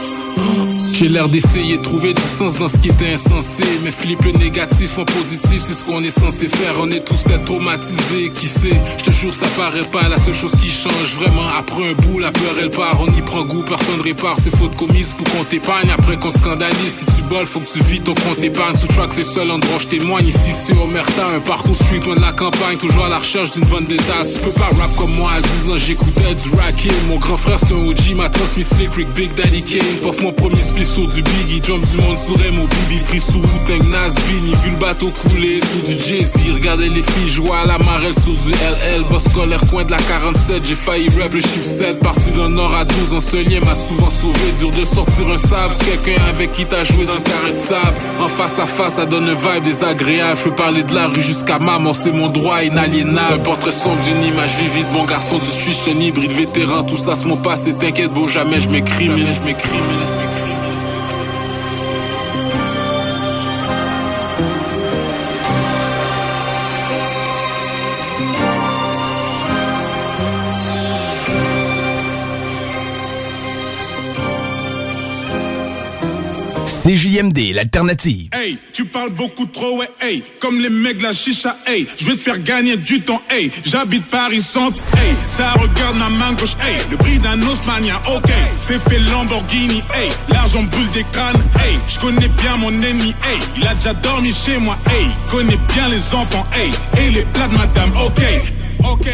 J'ai l'air d'essayer de trouver du sens dans ce qui était insensé. Mais flip le négatif en positif, c'est ce qu'on est censé faire. On est tous peut-être traumatisés, qui sait? Je te jure ça paraît pas la seule chose qui change. Vraiment après un bout, la peur elle part. On y prend goût, personne répare ses fautes commises Pour qu'on t'épargne, après qu'on scandalise Si tu boles, faut que tu vis ton compte épargne. Sous track c'est le seul endroit je témoigne. Ici c'est Omerta, un parcours street loin de la campagne. Toujours à la recherche d'une vendetta Tu peux pas rap comme moi, à 10 ans j'écoutais du racking Mon grand frère c'est un OG, m'a transmis Slick Rick, Big Daddy Kane premier split du Biggie, jump du monde sur M, au Bibi, free sous Wu-Tang, Nas, Vini, vu le bateau couler sous du Jay-Z, regardez les filles jouer à la marelle sous du LL, boss scolaire, coin de la 47, j'ai failli rap le chiffre 7, parti d'un nord à 12, un seul lien m'a souvent sauvé, dur de sortir un sable, quelqu'un avec qui t'as joué dans le carré de sable, en face à face, ça donne un vibe désagréable, je peux parler de la rue jusqu'à maman, c'est mon droit inaliénable, un portrait sombre d'une image vivide, bon garçon du street, un hybride vétéran, tout ça c'est mon passé, t'inquiète, beau, jamais je m'écris, je m'écris, CJMD, l'alternative. Hey, tu parles beaucoup trop, ouais, hey, comme les mecs de la chicha, hey, je vais te faire gagner du temps, hey, j'habite Paris Centre, hey, ça regarde ma main gauche, hey, le prix d'un Osmania, ok, fait fait Lamborghini, hey, l'argent brûle des crânes, hey, je connais bien mon ennemi, hey, il a déjà dormi chez moi, hey, connais bien les enfants, hey, et les plats de madame, ok, ok.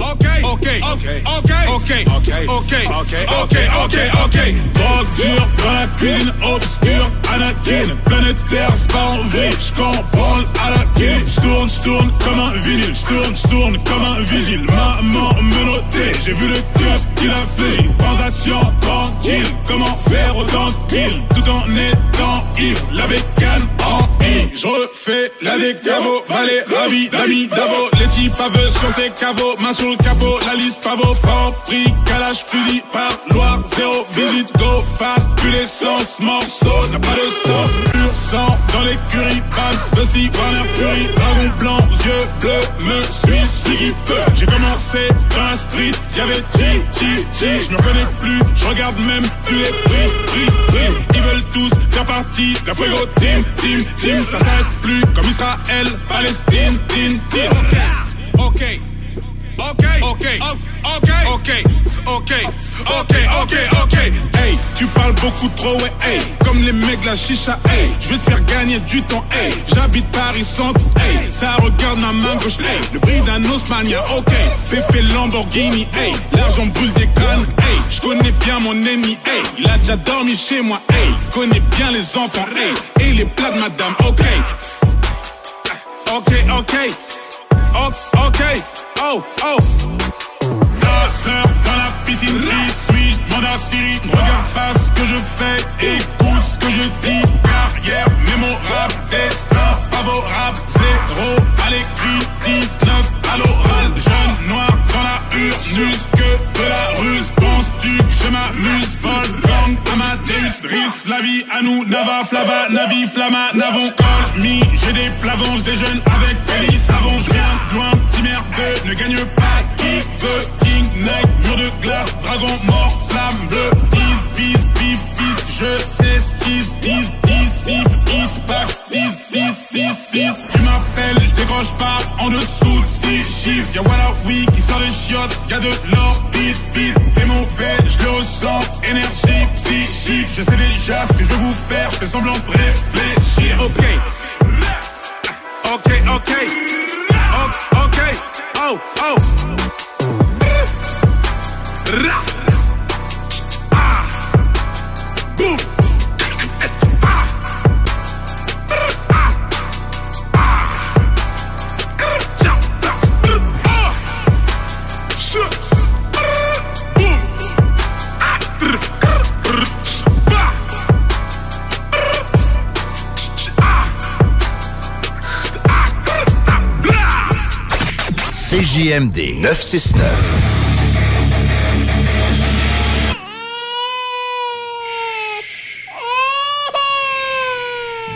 Ok, ok, ok, ok, ok, ok, ok, ok, ok, ok, ok. Drogue dure dans la cuisine obscure, Anakin. Planète Terre, c'est pas en vrille. J'comprends à la kill. J'tourne, j'tourne comme un vinyle. J'tourne, j'tourne comme un vigile. Maman me notait, j'ai vu le keuf qu'il a fait. Transaction tranquille, comment faire autant de kills tout en étant ivre. La bécane en I. J'refais la décavo, valet, ravi, d'amis, d'avo. Les types aveux sur tes caveaux, main sur le capot, la liste pavot, fort prix, calage, fusil, par Loire, zéro visite, go fast, plus l'essence, morceau, n'a pas de sens, pur sang, dans l'écurie, Vance, Dusty, Warner Fury, dragon blanc, yeux bleus, me suis, j'ai commencé dans la street, y'avait G, G, G, je me reconnais plus, je regarde même plus les prix, prix, prix, ils veulent tous faire partie la Fuego Team, Team, Team, ça s'arrête plus, comme Israël, Palestine, Team, Team, ok, ok. Ok, ok, ok, ok, ok, ok, ok, ok. Hey, tu parles beaucoup trop, ouais, hey. Comme les mecs de la chicha, hey. Je vais te faire gagner du temps, hey. J'habite Paris Centre, hey. Ça regarde ma main gauche, hey. Le prix d'un Osmania, ok. Féfé Lamborghini, hey. L'argent brûle des crânes, hey. Je connais bien mon ennemi, hey. Il a déjà dormi chez moi, hey. Connais bien les enfants, hey. Et les plats de madame, ok. Ok, ok. Ok, ok. Oh, oh. Dans la piscine, qui suis-je Demande regarde pas ce que je fais, écoute ce que je dis. Carrière mémorable, destin favorable, zéro à l'écrit, 19 à l'oral. Jeune noir dans la urnus, que de la ruse. Penses-tu que je m'amuse? Wolfgang, Amadeus, Riz, la vie à nous, Nava, Flava, Navi, Flamma, Navon, Call Me. J'ai des plavanges, des jeunes avec Kelly Savon. Je loin, petit merdeux, ne gagne pas qui veut. King, Neck, mur de glace, dragon mort, flamme bleue. Bis, bis, bif, fist, je sais ce qu'ils se disent. Dissipe, hit, back, 10, 6, 6, 6. Tu m'appelles, je décroche pas en dessous de 6 chiffres. Y'a Walla Oui qui sort des chiottes, y'a de l'or, vite, vite. T'es mauvais, je le ressens, énergie psychique. Je sais déjà ce que je vais vous faire, je fais semblant de réfléchir. Ok. okay. O- okay. Oh, oh. CJMD 969.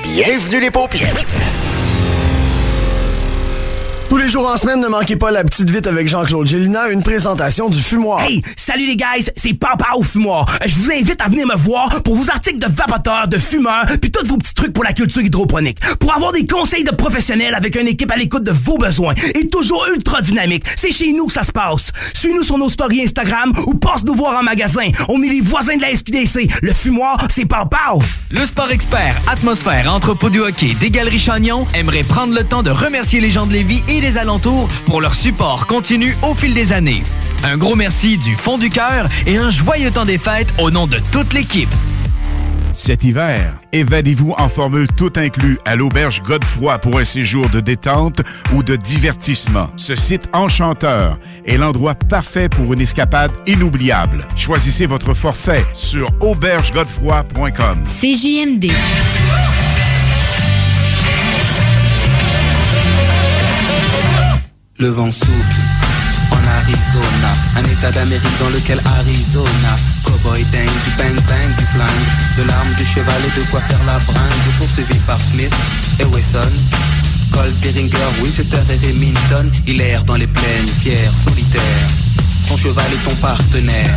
Bienvenue les paupières. Jours en semaine, ne manquez pas la petite vite avec Jean-Claude Gélina, une présentation du fumoir. Hey, salut les guys, c'est Papa au fumoir. Je vous invite à venir me voir pour vos articles de vapoteurs, de fumeurs, puis tous vos petits trucs pour la culture hydroponique. Pour avoir des conseils de professionnels avec une équipe à l'écoute de vos besoins et toujours ultra dynamique. C'est chez nous que ça se passe. Suis-nous sur nos stories Instagram ou passe nous voir en magasin. On est les voisins de la SQDC. Le fumoir, c'est Papa. Le sport expert Atmosphère Entrepôt du hockey des Galeries Chagnon aimerait prendre le temps de remercier les gens de Lévis et des alentours pour leur support continu au fil des années. Un gros merci du fond du cœur et un joyeux temps des fêtes au nom de toute l'équipe. Cet hiver, évadez-vous en formule tout inclus à l'auberge Godefroy pour un séjour de détente ou de divertissement. Ce site enchanteur est l'endroit parfait pour une escapade inoubliable. Choisissez votre forfait sur aubergegodefroy.com. CJMD. Le vent souffle en Arizona, un état d'Amérique dans lequel Arizona, cowboy dingue, du bang bang, du flingue, de l'arme, du cheval et de quoi faire la bringue, poursuivi par Smith et Wesson. Colt, Deringer, Winchester et Remington, il erre dans les plaines, fier, solitaire. Son cheval est son partenaire.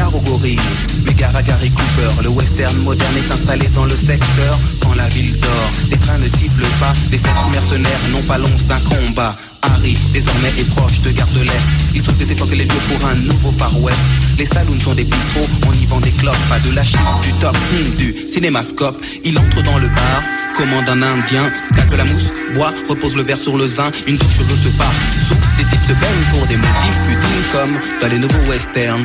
Gare au gorille, mais gare à Gary Cooper. Le western moderne est installé dans le secteur. Quand la ville dort, les trains ne ciblent pas. Les sept mercenaires n'ont pas l'once d'un combat. Harry, désormais est proche de Gare. Il sauve des époques les lieux pour un nouveau Far West. Les saloons sont des bistrots, on y vend des clopes, pas de la chine, du top, hum, du cinémascope. Il entre dans le bar, commande un indien, scalpe la mousse, boit, repose le verre sur le zin, une douche cheveux se part. Sous, des types se baignent pour des motifs futiles comme dans les nouveaux westerns.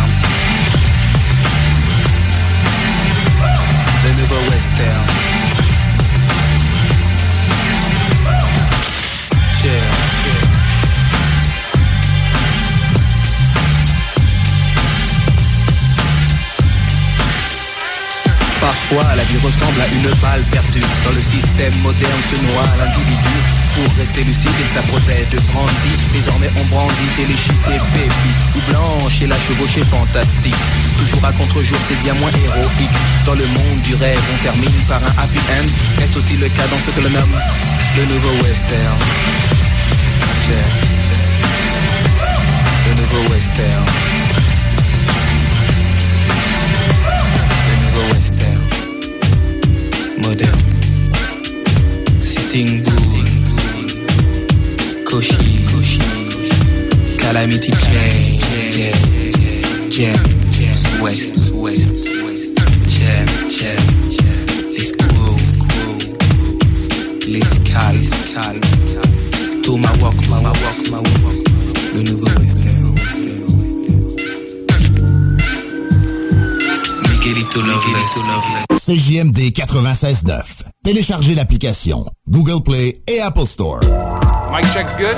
The They never waste down. La vie ressemble à une balle perdue. Dans le système moderne se noie l'individu. Pour rester lucide, il s'apprêtait de brandy. Désormais, on brandit téléchité, baby. Ou blanche et la chevauchée fantastique. Toujours à contre-jour, c'est bien moins héroïque. Dans le monde du rêve, on termine par un happy end. Est-ce aussi le cas dans ce que l'on nomme le nouveau western? Le nouveau western. model. Sitting Bull, Koshi, Calamity Jam, Jam, West, West, Jam, Jam, Les Cool, Les Cal, Toma Walk, Mama Walk, Mama Walk. CJMD 96.9. Téléchargez l'application Google Play et Apple Store. Mic check's good?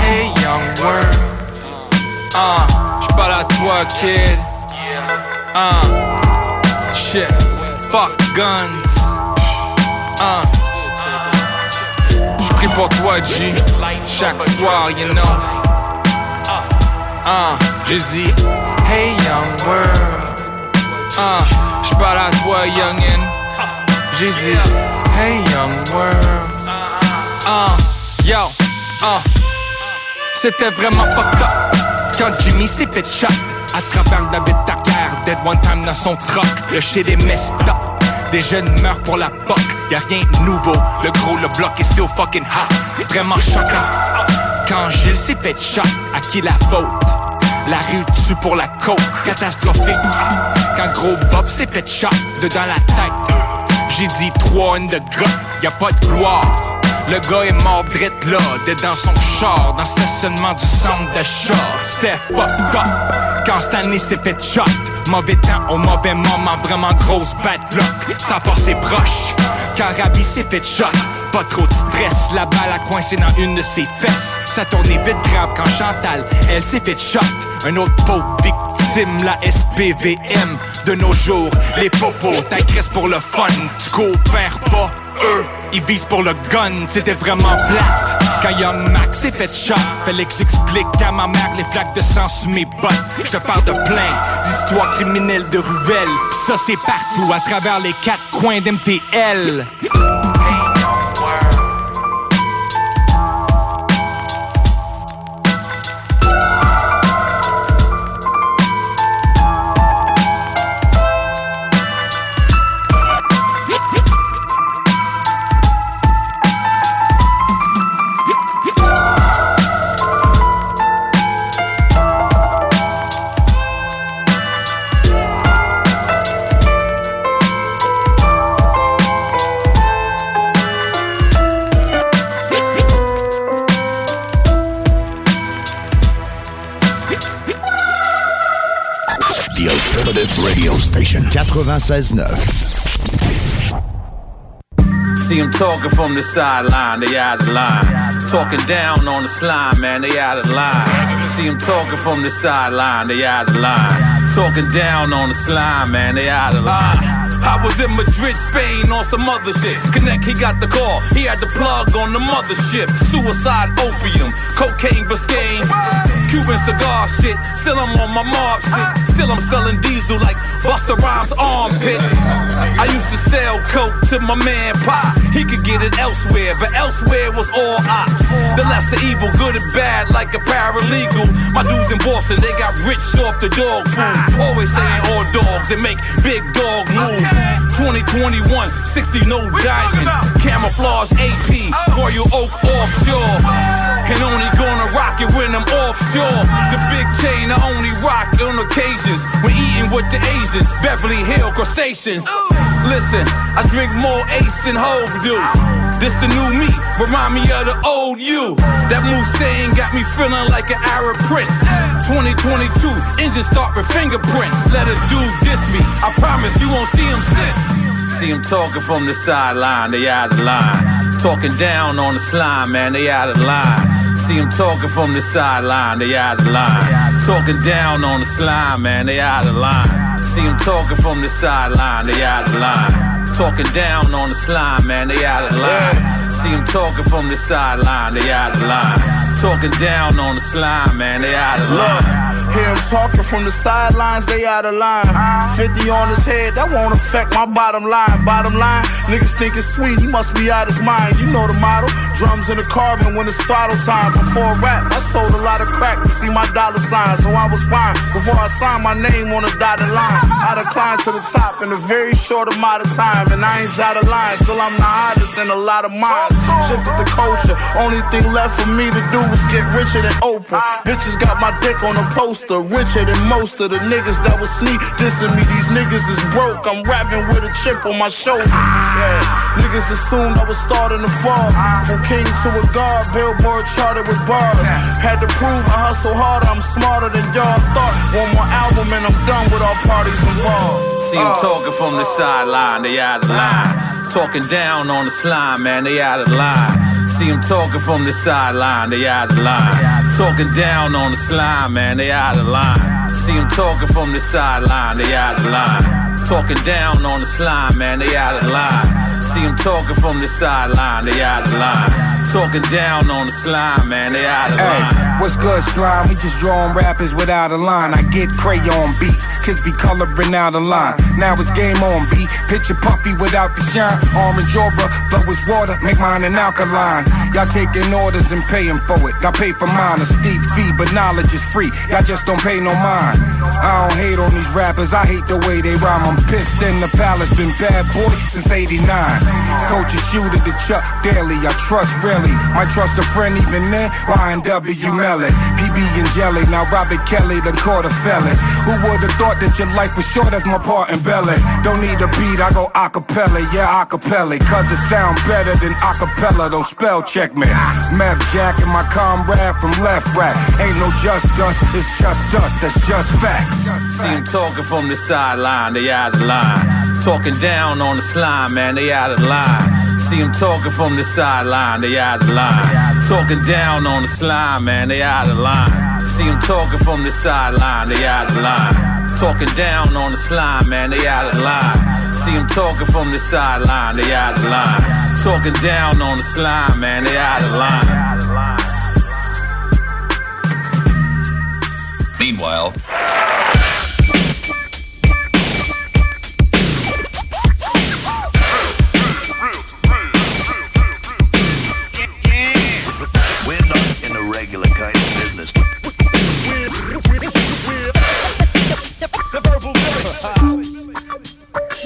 Hey young world, uh, j'parle à toi kid, uh, shit, fuck guns, uh, j'prie pour toi G, chaque soir you know, uh, j'ai dit, hey young world, uh, j'parle à toi youngin, j'ai dit, hey young world, uh, yo, uh. C'était vraiment fucked up Quand Jimmy s'est fait shot. À travers David Tucker Dead one time dans son truck. Le shit est messed up. Des jeunes meurent pour la poque. Y'a rien de nouveau. Le gros, le bloc est still fucking hot. Vraiment choquant. Quand Gilles s'est fait shot À qui la faute? La rue dessus pour la coke, catastrophique Quand gros Bob s'est fait shot dedans la tête J'ai dit trois in the gut, y a pas de gloire le gars est mort drette là, d'être dans son char, dans le stationnement du centre de char. C'était fucked up. Quand année s'est fait shot, mauvais temps au mauvais moment, vraiment grosse bad luck. Ça passait proche. Quand Rabi s'est fait shot, pas trop de stress. La balle a coincé dans une de ses fesses. Ça tournait vite grave quand Chantal, elle s'est fait shot. Un autre pauvre victime, la SPVM. De nos jours, les popos t'agressent pour le fun. Tu coopères pas, eux, ils visent pour le gun, c'était vraiment plate. Quand Young Max s'est fait shot, fallait que j'explique à ma mère les flaques de sang sous mes bottes. Je te parle de plein d'histoires criminelles de ruelles. Pis ça c'est partout, à travers les quatre coins d'MTL. 96.9. See them talking from the sideline, they out of line. Talking down on the slime, man, they out of line. See them talking from the sideline, they out of line. Talking down on the slime, man, they out of line. I was in Madrid, Spain on some other shit. Connect, he got the call. He had the plug on the mothership. Suicide, opium, cocaine, Biscayne. Cuban cigar shit. Still I'm on my mob shit. Still I'm selling diesel like Buster Rhymes armpit. I used to sell coke to my man Pop. He could get it elsewhere, but elsewhere was all ops. The lesser evil, good and bad, like a paralegal. My dudes in Boston, they got rich off the dog food. Always saying all dogs and make big dog moves. 2021, 60 no diamond. Camouflage AP, Royal Oak offshore. And only gonna rock it when I'm offshore. The big chain I only rock on occasions. When eating with the Asians, Beverly Hill crustaceans. Listen, I drink more Ace than Hove do. This the new me, remind me of the old you. That Musain got me feeling like an Arab prince. 2022, engine start with fingerprints. Let a dude diss me, I promise you won't see him since. See him talking from the sideline, they out of line. Talking down on the slime, man, they out of line. See him talking from the sideline, they out of line. Talking down on the slime, man, they out of line. See him talking from the sideline, they out of line. Talking down on the slime, man, they out of line. See him talking from the sideline, they out of line. Talking down on the slime, man, they out of line. Hear him talking from the sidelines, they out of line. 50 on his head, that won't affect my bottom line. Bottom line, niggas think it's sweet, he must be out his mind. You know the model, drums in the carbon when it's throttle time. Before rap, I sold a lot of crack to see my dollar sign, so I was fine. Before I signed my name on a dotted line, I declined to the top in a very short amount of time. And I ain't jotted line, still I'm the hottest in a lot of minds. Shifted the culture, only thing left for me to do is get richer than Oprah. Bitches got my dick on a poster poster, richer than most of the niggas that was sneak dissing me. These niggas is broke. I'm rapping with a chip on my shoulder. Yeah. Niggas assumed I was starting to fall. From king to a god, billboard charted with bars. Had to prove I hustle harder, I'm smarter than y'all thought. One more album and I'm done with all parties involved. See them Uh. talking from the sideline, they out of line. Talking down on the slime, man, they out of line. See them talking from the sideline, they out of line. Talking down on the slime, man, they out of line. See them talking from the sideline, they out of line. Talking down on the slime, man, they out of line. See them talking from the sideline, they out of line. Talking down on the slime, man, they out of line. Hey, what's good, slime? We just drawing rappers without a line. I get crayon beats, kids be coloring out a line. Now it's game on, B. Picture puppy without the shine. Orange aura, flow is water, make mine an alkaline. Y'all taking orders and paying for it. I pay for mine, a steep fee, but knowledge is free. Y'all just don't pay no mind. I don't hate on these rappers, I hate the way they rhyme. I'm pissed in the palace, been bad boy since 89. Coach a shooter to Chuck Daly, I trust really. Might trust a friend even then, Ryan W. Mellon. PB and Jelly, now Robert Kelly done caught a felon. Who would've thought that your life was short as my part in Belly? Don't need a beat, I go acapella, yeah, acapella. Cause it sound better than acapella, don't spell check me. Meth Jack and my comrade from Left Rack. Ain't no just us, it's just us, that's just facts. See them talking from the sideline, they out of line. Talking down on the slime, man, they out of line. See them talking from the sideline, they out of line. Talking down on the slime, man, they out of line. See them talking from the sideline, they out of line. Talking down on the slime, man, they out of line. See them talking from the sideline, they out of line. Talking down on the slime, man, they out of line. Meanwhile,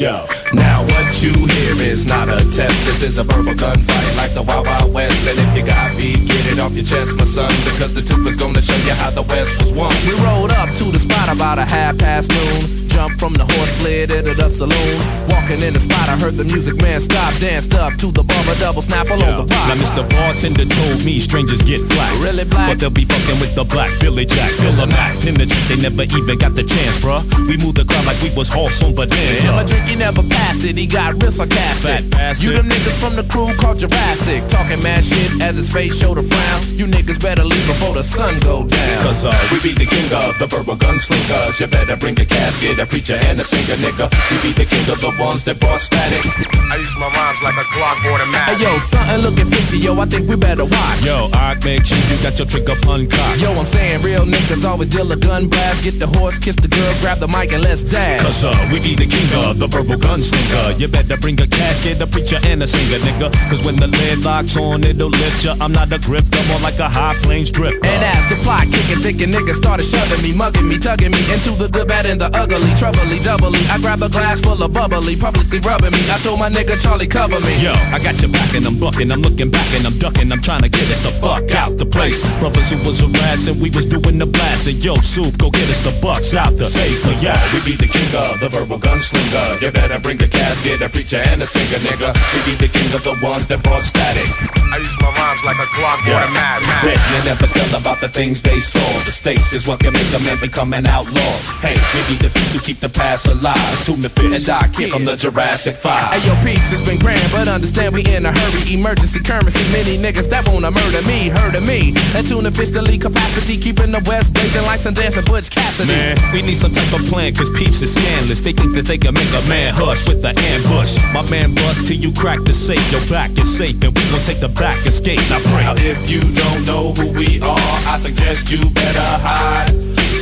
Yo. Now what you hear is not a test. This is a verbal gunfight like the Wild Wild West. And if you got beef, get it off your chest, my son, because the tip is gonna show you how the West was won. We rolled up to the spot about a half past noon. Jumped from the horse sled into the saloon. Walking in the spot, I heard the music man stop, danced up to the bumper double snap all over pop. Now Mr. Bartender told me strangers get flat. Really black? But they'll be fucking with the black Billy Jack. Fill a Mac, penetrate, they never even got the chance, bruh. We moved the crowd like we was horse on Him a Bonanza. drink, he never passed it. He got real sarcastic. Fat. You them niggas from the crew called Jurassic. Talking mad shit as his face showed a frown. You niggas better leave before the sun go down. Cause uh, we be the king of the verbal gunslingers. You better bring a casket, a preacher, and a singer, nigga. We be the king of the ones that brought static. I use my rhymes like a Glock automatic. Hey yo, something looking fishy, yo. I think we better watch. Yo, I make sure you got your trigger uncocked. Yo, I'm saying real niggas always deal a gun blast. Get the horse, kiss the girl, grab the mic and let's dash. Cause uh, we be the king of the verbal gunslinger. You better bring a casket, a preacher, and a singer, nigga. Cause when the lid locks on, it'll lift ya. I'm not a grifter, more like a high plains drifter. And as the plot kicking, thinking niggas started shoving me, mugging me, tugging me into the good, bad, and the ugly, troubly, doubly. I grab a glass full of bubbly, publicly rubbing me. I told my nigga Charlie cover me. Yo, I got your back and I'm bucking, I'm looking back and I'm ducking, I'm trying to get us the fuck out the place. Brothers who was harassing, we was doing the blasting. Yo, soup, go get us the bucks out the safe. But yeah, we be the king of the verbal gunslinger. You better bring a casket, a preacher, and a singer, nigga. We be the king of the ones that brought static. I use my rhymes like a Glock Yeah. automatic. Bet you never tell about the things they saw. The stakes is what can make a man become an outlaw. Hey, we be the peeps who keep the past alive. Tune the fish and die kid from the Jurassic Five. Hey yo, peace, it's been grand, but understand we in a hurry. Emergency currency, many niggas that wanna murder me, heard of me. And tuna fish to lead capacity, keeping the West blazing like some dancing Butch Cassidy. Man, we need some type of plan, cause peeps is scandalous. They think that they can make a man hush with the ambush. My man bust till you crack the safe. Your back is safe, and we gon' take the back escape. Now pray. Now, if you don't know who we are, I suggest you better hide.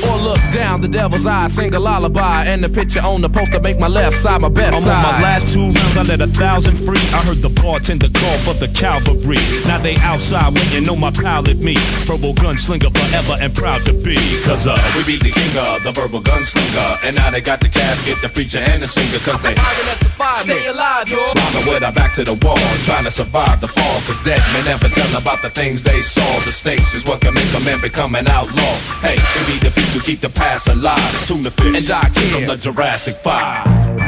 Or look down the devil's eye, sing a lullaby, and the picture on the poster make my left side my best I'm side. on my last two rounds, I let a thousand free. I heard the bartender call for the cavalry. Now they outside waiting on my pilot me. Purple gunslinger forever and proud to be. Cause uh, We be the king of the verbal gunslinger. And now they got the casket, the preacher, and the singer. Cause they Stay alive, yo. rhyming with our back to the wall. Trying to survive the fall. Cause dead men never tell about the things they saw. The stakes is what can make a man become an outlaw. Hey, we be the So keep the past alive. It's tuna fish. And I King of the Jurassic Five.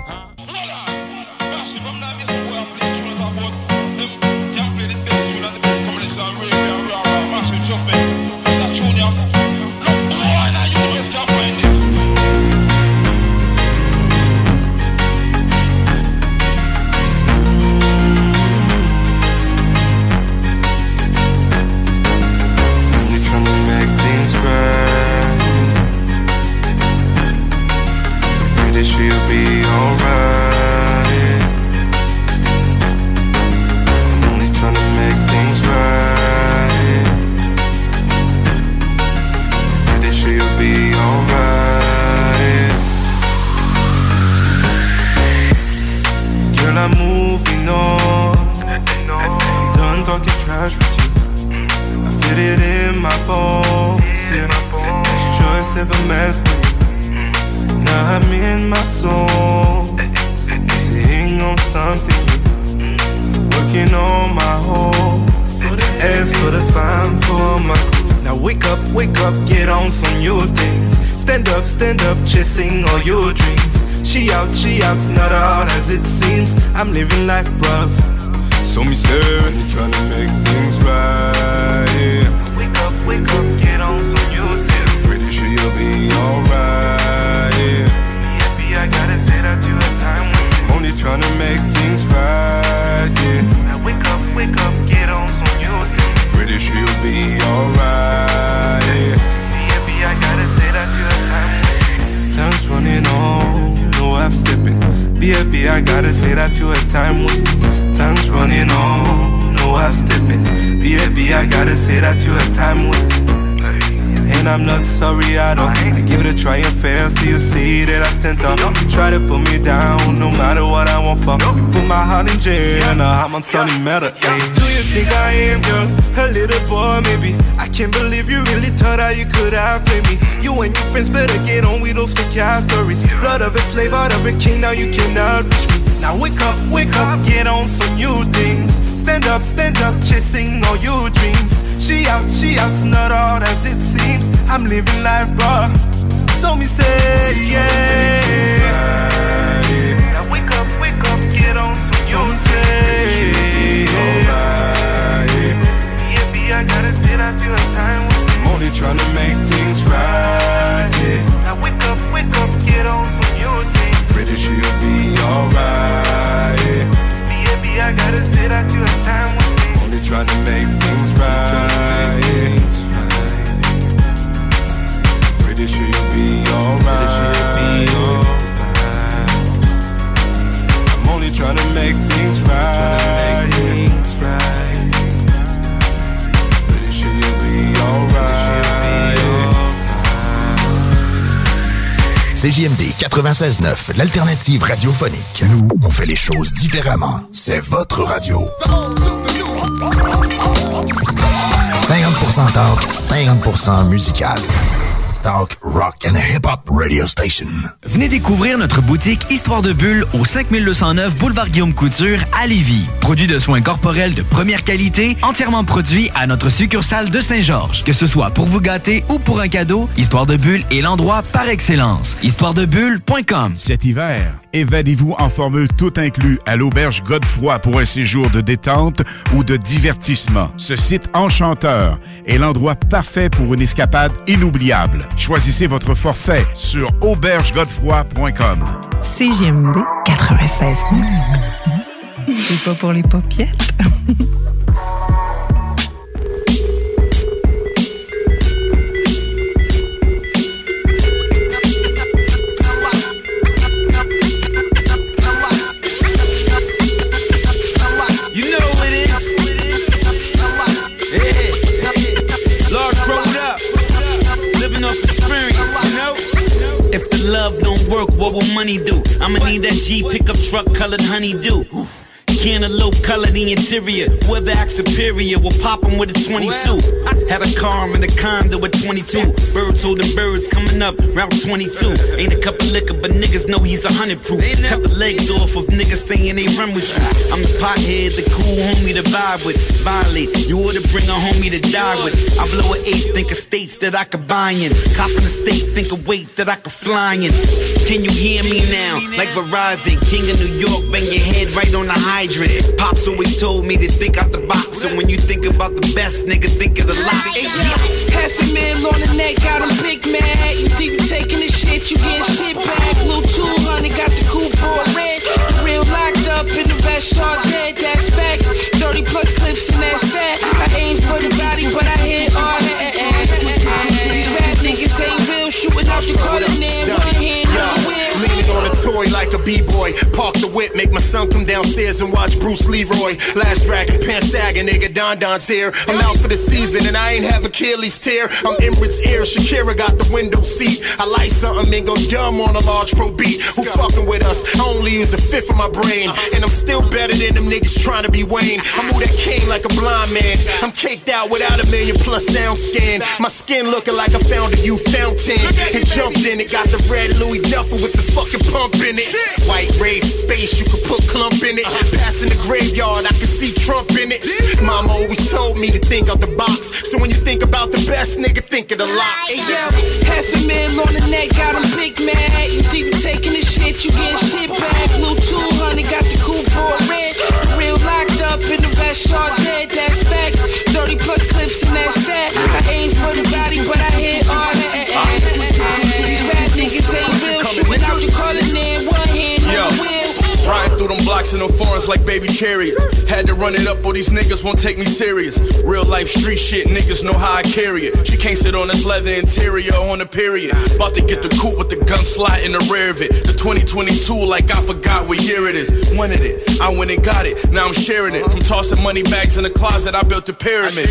All your dreams. She out, she out's not hard as it seems. I'm living life, bruv. So me say, when you tryna make things right, yeah. Wake up, wake up, get on some new things. Pretty sure you'll be alright, yeah. Happy, I gotta say that you had time with me. Only tryna make running on, no half stepping. Baby, I gotta say that you had time me. Time's running on, no half stepping. Baby, I gotta say that you had time me. And I'm not sorry at all. I give it a try and fail, still you see that I stand up. You try to put me down, no matter what I want for. You put my heart in jail, and I'm on sunny matter. Hey. Do you think I am, girl? A little boy, maybe. I can't believe you really thought that you could have played me. You and your friends better get on with those fake ass stories. Blood of a slave, heart of a king, now you cannot reach me. Now wake up, wake up, get on some new things. Stand up, stand up, chasing all your dreams. She out, she out's not all as it seems. I'm living life, bro. So me say, yeah. Now wake up, wake up, get on some new things. Baby, I gotta say that you have time with me. I'm only trying to make things right. Yeah. Now wake up, wake up, get on some things. Pretty sure you'll be alright. Yeah. I gotta say that you have time with me. Only trying to make things right. Yeah. Pretty sure you'll be alright. I'm only trying to make things right. Yeah. Pretty sure you'll be alright. CJMD 96.9, l'alternative radiophonique. Nous, on fait les choses différemment. C'est votre radio. 50% talk, 50% musical. Talk, rock and hip-hop radio station. Venez découvrir notre boutique Histoire de Bulle au 5209 Boulevard Guillaume Couture à Lévis. Produit de soins corporels de première qualité, entièrement produit à notre succursale de Saint-Georges. Que ce soit pour vous gâter ou pour un cadeau, Histoire de Bulle est l'endroit par excellence. Histoiredebulle.com Cet hiver, évadez-vous en formule tout inclus à l'auberge Godefroy pour un séjour de détente ou de divertissement. Ce site enchanteur est l'endroit parfait pour une escapade inoubliable. Choisissez votre forfait sur aubergegodefroy.com. CGMD 96. C'est pas pour les popiettes. money do? I'ma need that G pickup truck colored honeydew. Cantaloupe colored the interior. Whoever acts superior We'll pop 'em with a 22. Had a car and a condo with 22. Birds holding birds coming up, round 22. Ain't a cup of liquor, but niggas know he's a hundred proof. Cut the legs off of niggas saying they run with you. I'm the pothead, the cool homie to vibe with. Violate, you ought to bring a homie to die with. I blow an eighth, think of states that I could buy in. Copping a state, think of weight that I could fly in. Can you hear me now? Like Verizon, King of New York, bang your head right on the hydrant. Pops always told me to think out the box. So when you think about the best, nigga, think of the lot. Half a mil on the neck, got him big mad. You think you taking the shit, you getting shit back. Blue 200, got the coupe all red. Real locked up in the all dead, that's facts. 30 plus clips and that's that. I aim for the body, but I like a b-boy. Park the whip, make my son come downstairs and watch Bruce Leroy. Last dragon, pants sagging, nigga, Don Don's here. I'm out for the season and I ain't have Achilles tear. I'm Emirates ear, Shakira got the window seat. I like something and go dumb on a large pro beat. Who fucking with us? I only use a fifth of my brain. And I'm still better than them niggas trying to be Wayne. I move that king like a blind man. I'm caked out without a million plus sound scan. My skin looking like I found a you fountain. And jumped in it, got the red Louis Duffel with the fucking pump in it. White rave space, you could put clump in it. Uh-huh. Passing the graveyard, I can see Trump in it. Mama always told me to think out the box. So when you think about the best, nigga, think of the lot. Hey yo, half a mil on the neck, got him big mad. You think you taking the shit, you getting shit back. Blue 200, got the coupe all red. Real locked up in the vest, all dead, that's facts. 30 plus Riding through them in them foreigns like baby chariots. Had to run it up or these niggas won't take me serious. Real life street shit, niggas know how I carry it. She can't sit on this leather interior on the period. About to get the coupe with the gun slot in the rear of it. The 2022 like I forgot what year it is. Wanted it, I went and got it. Now I'm sharing it. From tossing money bags in the closet, I built a pyramid.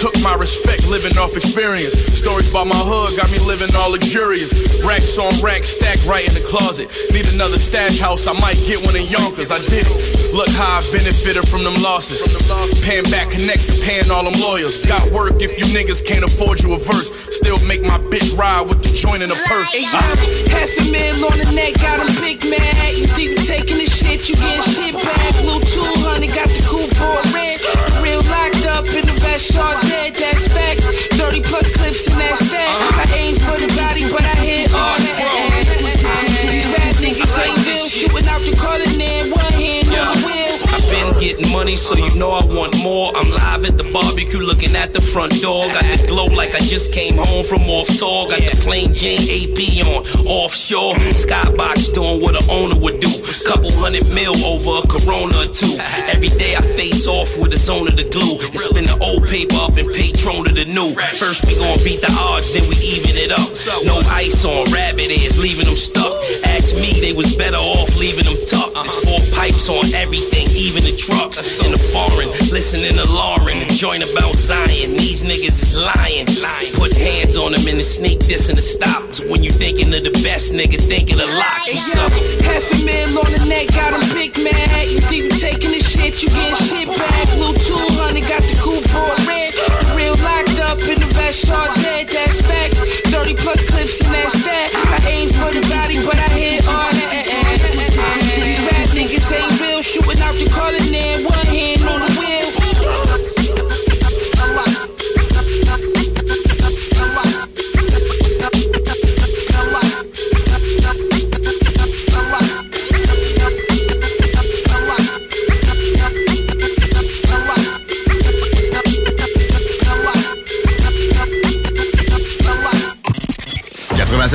Took my respect living off experience. Stories about my hood got me living all luxurious. Racks on racks stacked right in the closet. Need another stash house, I might get one in Yonkers. I Look how I benefited from them losses. Paying back connects and paying all them lawyers. Got work if you niggas can't afford you a verse. Still make my bitch ride with the joint in the purse. Hey, yo, half a mil on the neck, got big mad. You think you taking the shit, you getting shit back. Blue 200, got the coupe all red. Real locked up in the vest, all dead, that's facts. 30 plus clips that's that. I aim for the body, but I hit all that. These rap niggas ain't real, shooting out the color, getting money, so you know I want more. I'm live at the barbecue looking at the front door. Got the glow like I just came home from off tour. Got the plain Jane AP on offshore. Skybox doing what an owner would do. Couple hundred mil over a Corona or two. Every day I face off with a zone of the glue. And spin the old paper up and patron to the new. First we gon' beat the odds, then we even it up. No ice on rabbit ears, leaving them stuck. Ask me, they was better off leaving them tucked. There's four pipes on everything, even the trucks. In the foreign, listening to Lauren, joint about Zion. These niggas is lying. Put hands on them in the sneak this and the stops. When you thinking of the best, nigga, thinking of locks. Hey, yo, half a mil on the neck, got him big mad. You think you taking the shit, you getting shit back. Blue 200, got the coupe red. The real locked up in the best all dead, that's facts. 30 plus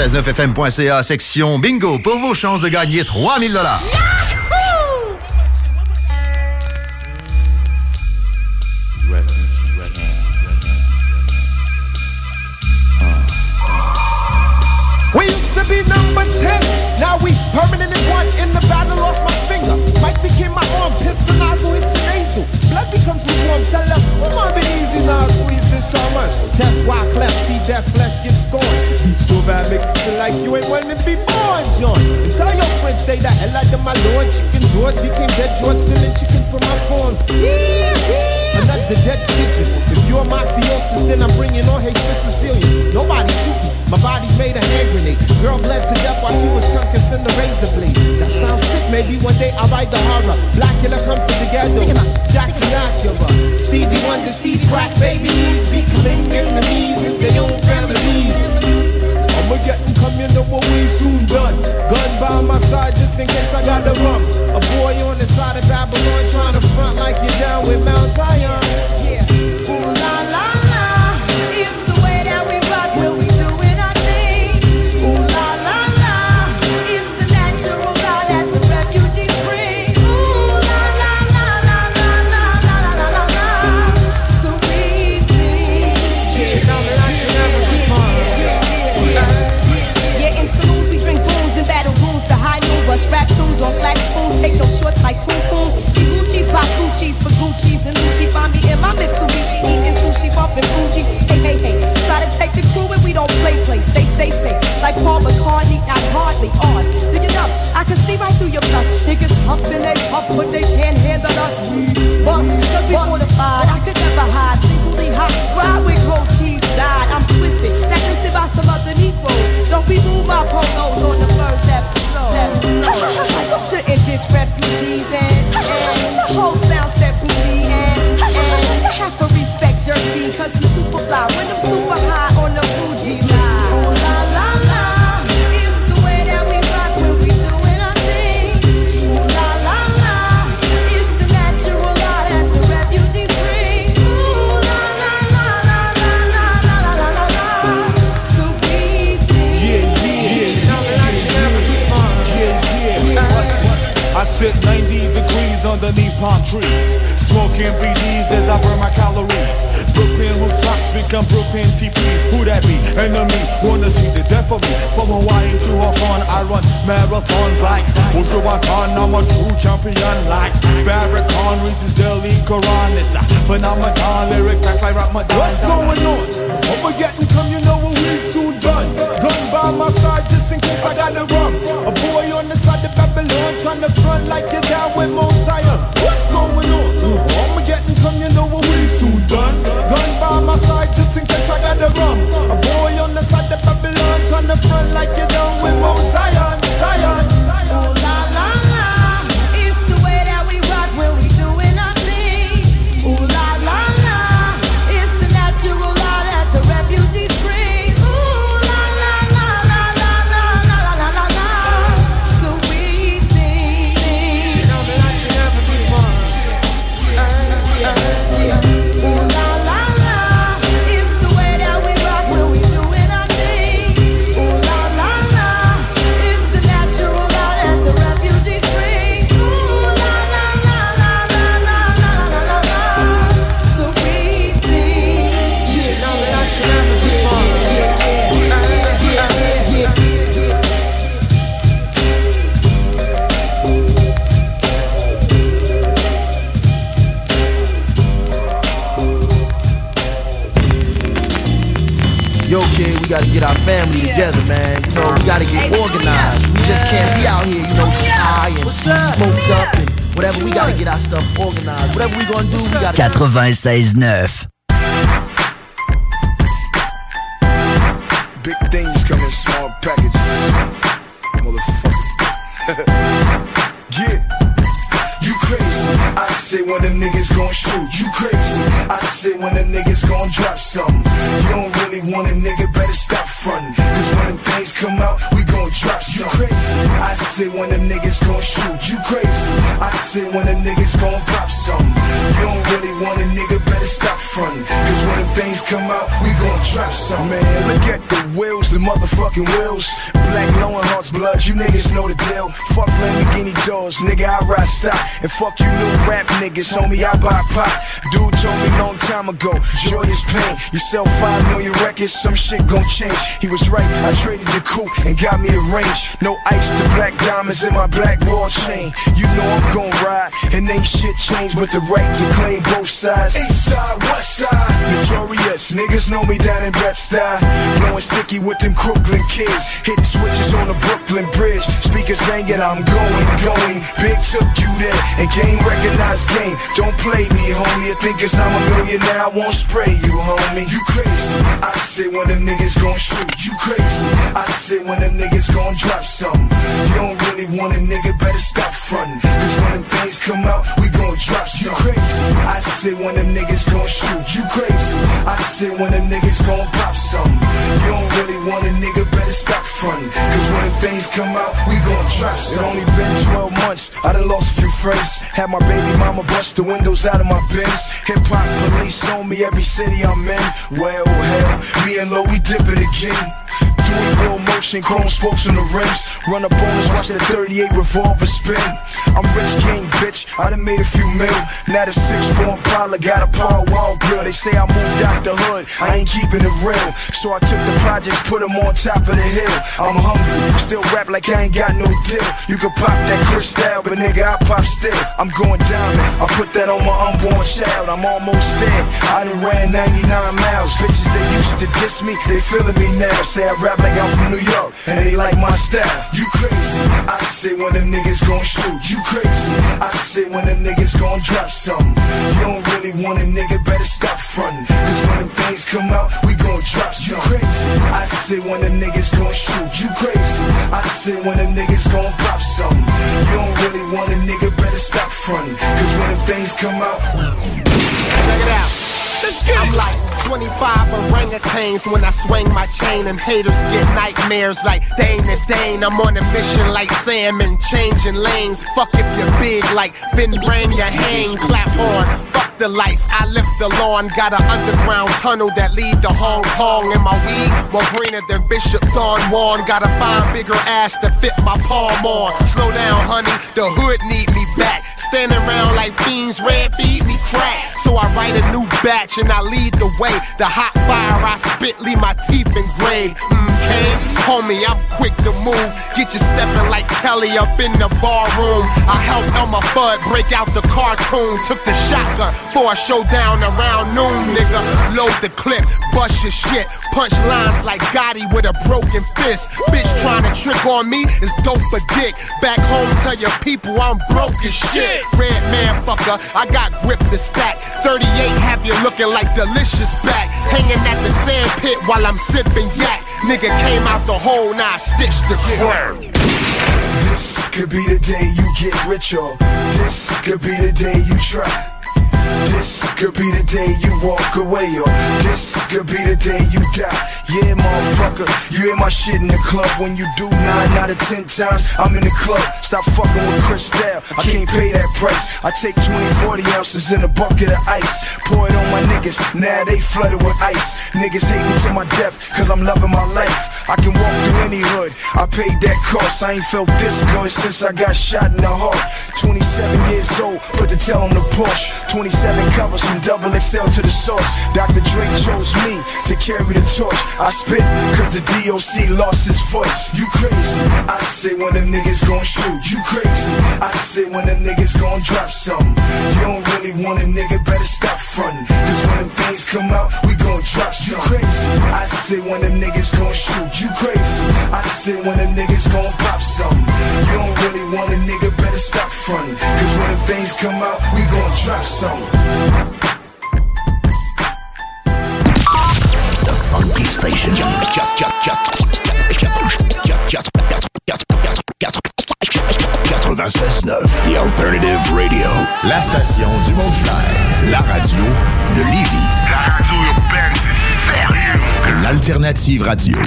969fm.ca, section bingo, pour vos chances de gagner 3000 dollars. George became dead George, stealing chicken from my farm. Yeah, yeah. Another dead pigeon. If you're mafiosis, then I'm bringing on hatred Sicilian. Nobody shooting. My body's made a hand grenade. Girl bled to death while she was tongue kissing the razor blade. That sounds sick. Maybe one day I'll write the horror. Blackula comes to the ghetto. Jackson Acura. Stevie Wonder sees crack babies. Becoming enemies in their own families. I'ma come, you know what we soon done. Gun by my side just in case I got the rum. A boy on the side of Babylon trying to front like you're down with Mount Zion. Gucci's for Gucci's and Gucci. Find me in my Mitsubishi eating sushi, bumping Fuji. Hey, hey, hey, try to take the crew and we don't play, play. Say, say, say, like Paul McCartney, not hardly on. Do you know? I can see right through your bluff. Niggas huffing they puff, but they can't handle us. We bust, cause we fortified. I could never hide, singly hot. Ride with gold cheese, died. I'm twisted, that twisted by some other Negroes. Don't be move my polos on the first episode. You shouldn't diss refugees and, and the whole sound set booty and, and have to respect Jersey cause I'm super fly when I'm super high on the Fuji line. Sit 90 degrees underneath palm trees, smoking BDs as I burn my calories. Brooklyn rooftops become Brooklyn TPs. Who that be? Enemy wanna see the death of me. From Hawaii to Hawthorne, I run marathons like Woodrow Watan. I'm a true champion like Farrakhan reads Delhi Quran. It's a phenomenon. Lyric facts like Ramadan. What's going on? Getting come, you know what we soon done. Gun by my side just in case I got the rum. A boy on the side of Babylon trying to front like you're down with Zion. What's going on? Getting come, you know what we soon done. Gun by my side just in case I got the rum. A boy on the side of Babylon trying to front like you're down with Mount Verweis Man, look at the wheels, the motherfucking wheels. Black and hearts blood, you niggas know the deal. Fuck Lamborghini doors, nigga, I ride stock. And fuck you new rap niggas, homie, I buy pop. Dude told me long time ago, joy is pain. You sell five million records, some shit gon' change. He was right, I traded the coupe and got me a range. No ice to black diamonds in my black wall chain. You know I'm gon' ride, and ain't shit changed but the right to claim both sides. East side, west side. Notorious, niggas know me down in Bed-Stuy. Blowing sticky with them Crooklyn kids. Hitting switches on the Brooklyn Bridge. Speakers banging, I'm going, going. Big took you there, and game recognized game. Don't play me, homie. You think cause I'm a millionaire, I won't spray you, homie. You crazy. I say when them niggas gon' shoot. You crazy. I say when them niggas gon' drop something. You don't really want a nigga, better stop frontin'. Cause when them things come out, we gon' drop some. You crazy. I say when them niggas gon' shoot. You crazy. I say when them niggas gon' pop something. You don't really want a nigga, better stop frontin'. Cause when them things come out, we gon' drop some. It only been 12 months, I done lost a few friends. Had my baby mama bust the windows out of my Benz. Hip hop police on me every city I'm in. Well, hell, me and Lo, we dip it again. Doing real motion, chrome spokes on the rims. Run a bonus, us, watch that 38 revolver spin. I'm rich king, bitch. I done made a few mil. Now the 6'4 Impala got a power wall grill. They say I moved out the hood. I ain't keeping it real. So I took the projects, put them on top of the hill. I'm hungry, still rap like I ain't got no deal. You can pop that crystal, but nigga, I pop still. I'm going down. I put that on my unborn child. I'm almost there. I done ran 99 miles. Bitches that used to diss me, they feeling me now. Say I rap like I'm from New York, and they like my style. You crazy? I say when them niggas gon' shoot. You crazy? I say when them niggas gon' drop something. You don't really want a nigga, better stop frontin'. Cause when them things come out, we gon' drop some. You crazy? I say when them niggas gon' shoot. You crazy? I say when them niggas gon' pop something. You don't really want a nigga, better stop frontin'. Cause when them things come out, 25 orangutans when I swing my chain and haters get nightmares like Dane and Dane. I'm on a mission like salmon, changing lanes. Fuck if you're big like Vin Rain, you hang, clap on. Fuck the lights, I lift the lawn. Got an underground tunnel that lead to Hong Kong. And my weed more greener than Bishop Don Juan. Gotta find bigger ass to fit my palm on. Slow down, honey, the hood need me back. Standing around like fiends, red feed me crack. So I write a new batch and I lead the way. The hot fire I spit, leave my teeth engraved. Mm, okay, homie, I'm quick to move. Get you stepping like Kelly up in the bar room. I helped Elmer Fudd break out the cartoon. Took the shotgun for a showdown around noon, nigga. Load the clip, bust your shit. Punch lines like Gotti with a broken fist. Bitch trying to trick on me is dope for dick. Back home, tell your people I'm broke as shit. Red man fucker, I got grip to stack. 38 have you looking like delicious back. Hanging at the sand pit while I'm sipping yak. Nigga came out the hole, now I stitched the crack. This could be the day you get rich, or This could be the day you try. This could be the day you walk away, or this could be the day you die. Yeah, motherfucker, you hear my shit in the club. When you do nine out of ten times, I'm in the club. Stop fucking with Chris Cristal, I can't pay that price. I take 20, 40 ounces in a bucket of ice. Pour it on my niggas, now they flooded with ice. Niggas hate me to my death, cause I'm loving my life. I can walk through any hood, I paid that cost. I ain't felt this good since I got shot in the heart. 27 years old, put the tail on the Porsche. 27 covers from double XL to the source. Dr. Dre chose me to carry the torch. I spit, cause the DOC lost his voice. You crazy? I say when them niggas gon' shoot. You crazy? I say when them niggas gon' drop something. You don't really want a nigga, better stop frontin'. Cause when them things come out, we gon' drop some. You crazy? I say when them niggas gon' shoot. You crazy? I say when them niggas gon' pop something. You don't really want a nigga, better stop frontin'. Cause when them things come out, we gon' drop something. Funky Station. 96.9, The Alternative Radio. La station du Mont-Clair. La radio de Lévis. La radio. L'Alternative Radio.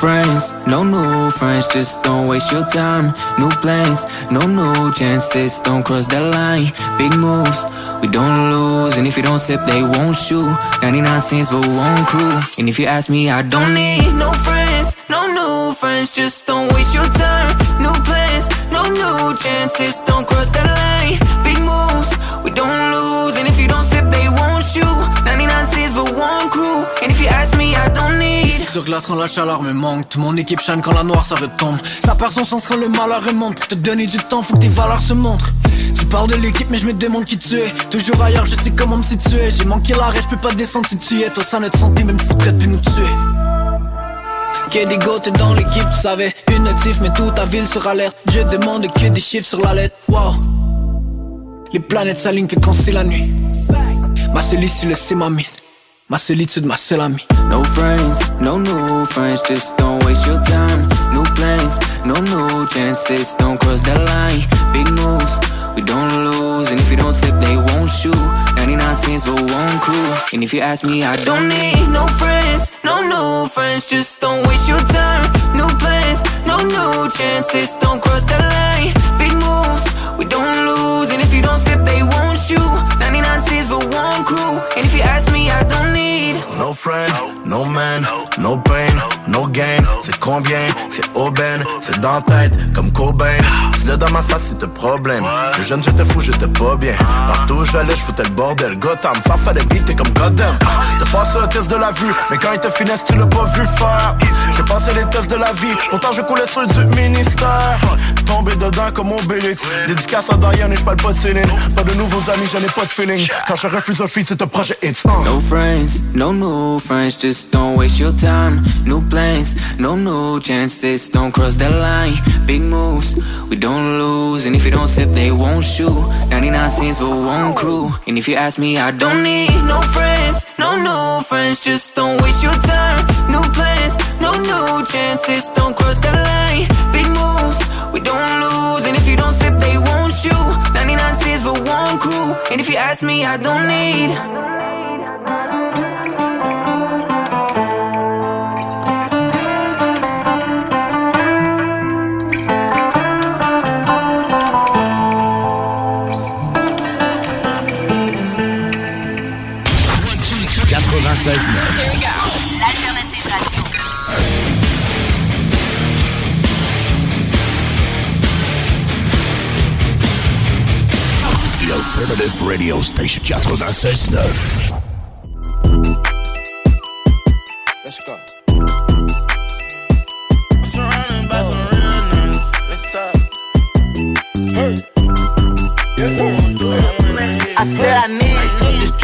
friends, no new friends, just don't waste your time. New plans, no new chances, don't cross that line. Big moves, we don't lose, and if you don't sip, they won't shoot. 99 cents, but one crew. And if you ask me, I don't need no friends, no new friends, just don't waste your time. New plans, no new chances, don't cross that line. Big moves, we don't lose, and if you don't sip, they won't shoot. 99 cents, but one crew. And if you ask me, I don't need. Sur glace quand la chaleur me manque Tout mon équipe shine quand la noire ça retombe Ça perd son sens quand le malheur remonte Pour te donner du temps faut que tes valeurs se montrent Tu parles de l'équipe mais je me demande qui tu es. Toujours ailleurs je sais comment me situer. J'ai manqué l'arrêt je peux pas descendre si tu es. Toi ça ne te santé même si prêt de nous tuer. Que des gouttes dans l'équipe, tu savais. Une notif, mais toute ta ville sur alerte. Je demande que des chiffres sur la lettre. Wow. Les planètes s'alignent que quand c'est la nuit. Ma solitude, c'est ma mine. Ma solitude, ma seule amie. No friends, no new friends, just don't waste your time. New plans, no new chances, don't cross that line. Big moves, we don't lose, and if you don't slip, they won't shoot. 99 cents, but one crew. And if you ask me, I don't need no friends, no new friends, just don't waste your time. New plans, no new chances, don't cross that line. Big moves, we don't lose, and if you don't sip, they won't shoot. 99 cents, but one crew. And if you ask me, I don't need No friend, no man, no pain, no gain. C'est combien, c'est aubaine, c'est dans tête, comme Cobain. Dis-le dans ma face, c'est le problème. Le jeune, fous, je te pas bien. Partout où j'allais, je foutais le bordel. Gotham, ça fait des t'es comme Goddamn. T'as passé un test de la vue, mais quand ils te finissent, tu l'as pas vu faire. J'ai passé les tests de la vie, pourtant je coulais sur du ministère. Tombé dedans comme Obélix. Dédicace à Diane et je parle pas de Céline. Pas de nouveaux amis, j'en ai pas de feeling. Quand je refuse un feat, c'est un projet hits. No friends, no new friends, just don't waste your time. No new chances, don't cross that line. Big moves, we don't lose, and if you don't sip, they won't shoot. 99 cents, but one crew. And if you ask me, I don't need no friends, no new friends, just don't waste your time. New plans, no new chances, don't cross that line. Big moves, we don't lose, and if you don't sip, they won't shoot. 99 cents, but one crew. And if you ask me, I don't need. L'alternative radio. The Alternative Radio Station 96.9. Let's go. Surrounded by some real niggas. Let's talk. Hey. Yes. I said I need it. This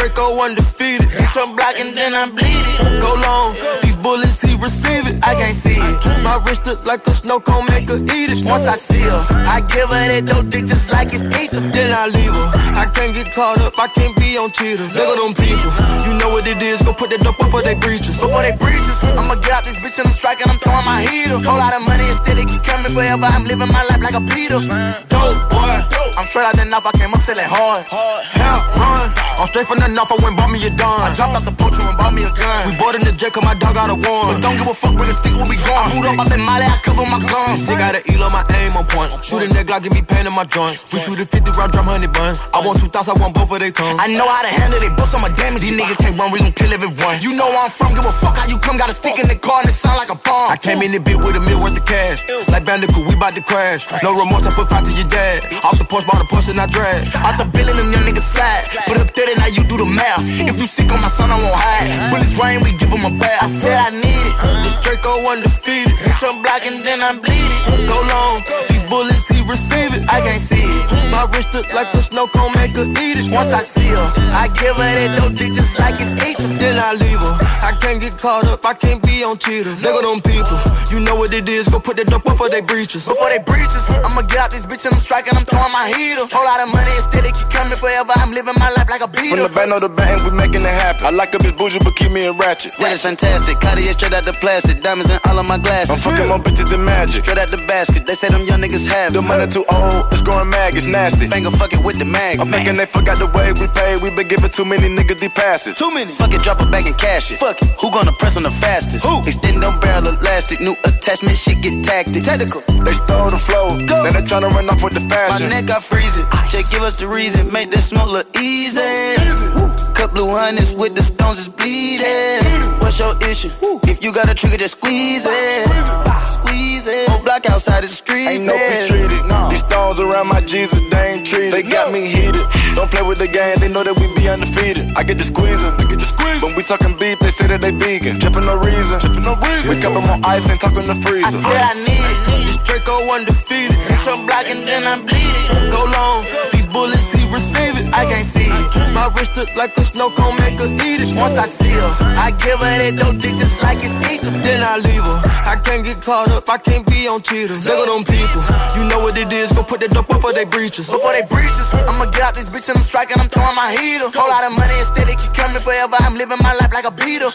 Draco undefeated. Bitch, I'm blocking, then I'm bleeding. Go long, these bullets, he receive it. I can't see it. My wrist look like a snow cone, make her eat it. Once I see her, I give her that dope dick just like it's eat Then I leave her. I can't get caught up. I can't be on cheaters. Look at them people. You know what it is. Go put that dope up for they breaches. Before they breaches, I'ma get out this bitch and I'm striking. I'm throwing my heater. Whole lot of money instead it keep coming forever. I'm living my life like a Peter. Dope boy. I'm straight out the knife. I came up selling hard. Hell run. I'm straight from the knife. I went bought me a dime. I dropped out the poacher and bought me a gun. We bought in the jet cause my dog got a one. But don't give a fuck with the stick where we going. I boot up out that molly. I cover my guns. Shit got an on my aim on point. Shoot a nigga, give me pain in my joints. We shoot a 50 round drum honey bun. I want two thoughts. I want both of they tongues. I know how to handle they books. I'm a damage. These niggas can't run. We gon' kill everyone. You know where I'm from. Give a fuck how you come. Got a stick in the car and it sound like a bomb. I came in the bit with a meal worth of cash. Like Bandicoot, we bout to crash. No remorse. I put five to your dad. Off the porch, bought a Porsche and I drag. Out the billing them young niggas slide. Put up 30, now you do the math. If you sick on my son, I won't hide. Bullets rain, we give him a bath. I said I need it. This Draco undefeated. Hit your block and then I'm bleeding. Go long. These bullets, he receive it. I can't see it. My wrist look like a snow cone, make her eat it. Once I see her, I give her that dope dick just like it's eat. Then I leave her. I can't get caught up. I can't be on cheaters. Look at them people. You know what it is. Go put that dope up for they breaches. Before they breaches, I'ma get out this bitch and I'm striking. I'm throwing my heater. Whole lot of money instead it keep coming forever. I'm living my life like a From beater. the band of the bang, we making it happen. I like a bitch bougie, but keep me in ratchet. Yeah, it's fantastic. Cartier straight out the plastic. Diamonds in all of my glasses. I'm fucking more bitches than magic. Straight out the basket. They say them young niggas have The money too old, it's growing mag, it's nasty. Finger fuck it with the mag. I'm thinking they forgot the way we pay. We been giving too many niggas the passes. Too many. Fuck it, drop it back and cash it. Fuck it. Who gonna press on the fastest? Who? Extend them barrel elastic. New attachment shit get tactic. Technical. They stole the flow. Go. Then they tryna run off with the fashion. My neck got freezing. Just give us the reason. Make this smoke look easy. Cut blue hundreds with the stones is bleeding. What's your issue? If you got a trigger, just squeeze it. Squeeze it. Whole block outside the street. Ain't no peace treated. These stones around my Jesus, they ain't treated. They got me heated. Don't play with the game, they know that we be undefeated. I get the squeezing, I get the squeeze. When we talking beef, they say that they vegan. Tripping no reason, tripping no reason. We cover more ice and talking the freezer. I said I need it. This Draco undefeated. Hit your block and then I'm bleeding. Go long. Bullets, he receive it. I can't see it. My wrist look like a snow cone, make her eat it. Once I see her, I give her that dope dick just like it's eaten. Then I leave her. I can't get caught up, I can't be on cheaters. Look at them people. You know what it is, go put that dope before they breaches. Before they breaches, I'ma get out this bitch and I'm striking, I'm throwing my heater. Whole lot of money instead, it keep coming forever. I'm living my life like a beetle.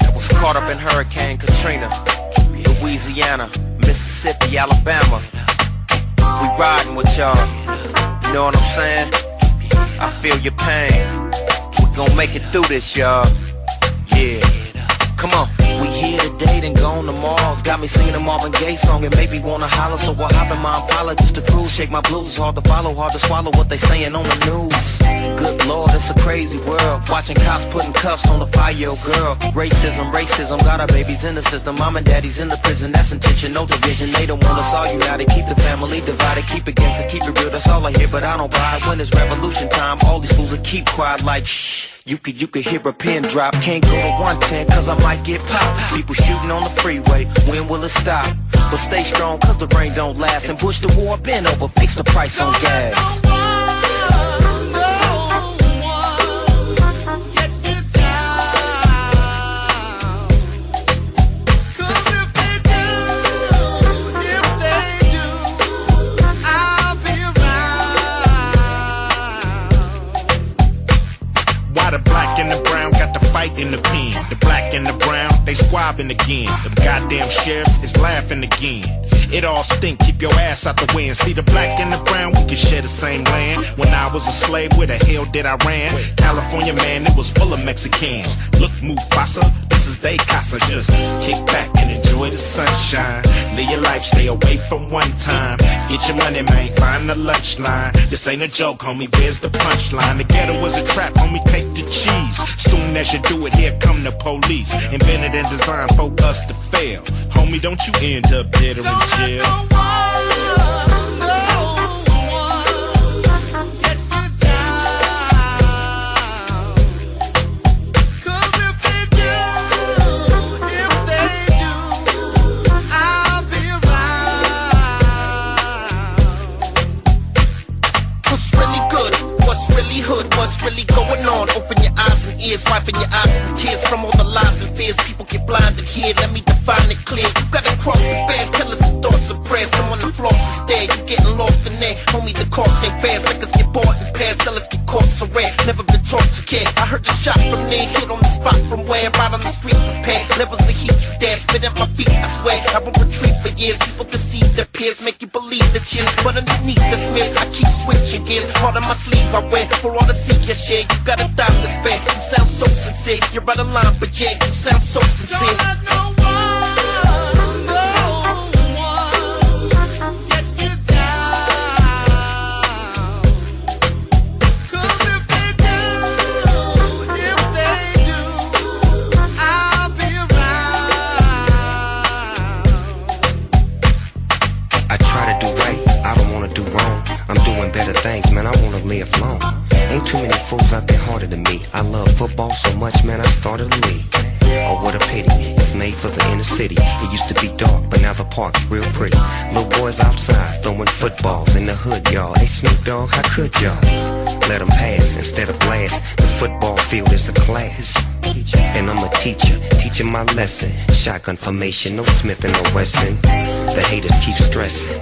That was caught up in Hurricane Katrina, Louisiana, Mississippi, Alabama. We riding with y'all. You know what I'm saying? I feel your pain. We gon' make it through this, y'all. Yeah. Come on. We here today, then gone tomorrow's Got me singing a Marvin Gaye song and maybe wanna holler. So I hop in my Impala just to cruise. Shake my blues. It's hard to follow, hard to swallow what they saying on the news. Good lord, it's a crazy world. Watching cops putting cuffs on the five-year-old girl. Racism, racism, got our babies in the system. Mom and daddy's in the prison. That's intentional division. They don't want us all united. Keep the family divided. Keep it gangster, keep it real. That's all I hear, but I don't buy it. When it's revolution time, all these fools will keep quiet like shh. You could, you could hear a pin drop. Can't go to 110 cause I might get popped. People shooting on the freeway. When will it stop? But stay strong cause the rain don't last. And push the war been over. Fix the price on gas. Why the black and the brown got the fight in? The black and the brown, they squabbing again. Them goddamn sheriffs is laughing again. It all stink, keep your ass out the wind. See the black and the brown, we can share the same land. When I was a slave, where the hell did I ran? California, man, it was full of Mexicans. Look, Mufasa, this is they casa. Just kick back and enjoy the sunshine. Live your life, stay away from one time. Get your money, man, find the lunch line. This ain't a joke, homie, where's the punchline? The ghetto was a trap, homie, take the cheese. As you do it, here come the police. Invented and designed for us to fail. Homie, don't you end up dead or in jail. And wiping your eyes from tears from all the lies and fears. People get blinded here. Let me define it clear. You gotta cross the bed, tell us some thoughts of prayer. Someone the floss is dead. You getting lost in there. Homie, the cost ain't fair. Suckers get bought in pairs, sellers get caught so rare. Never been taught to care. I heard the shot from there, hit on the spot from where? Right on the street, prepared. Levels spit at my feet. I swear, I will retreat for years. People deceive their peers, make you believe the cheers. But underneath the smears, I keep switching gears. Part of my sleeve I wear for all to see your share. You got a dime to spare. You sound so sincere. You're out of line, but yeah, you sound so sincere. Football so much, man, I started a league. Oh, what a pity, it's made for the inner city. It used to be dark, but now the park's real pretty. Little boys outside throwing footballs in the hood, y'all. Hey, Snoop Dogg, how could y'all? Let them pass instead of blast. The football field is a class. And I'm a teacher, teaching my lesson. Shotgun formation, no Smith and no Wesson. The haters keep stressing.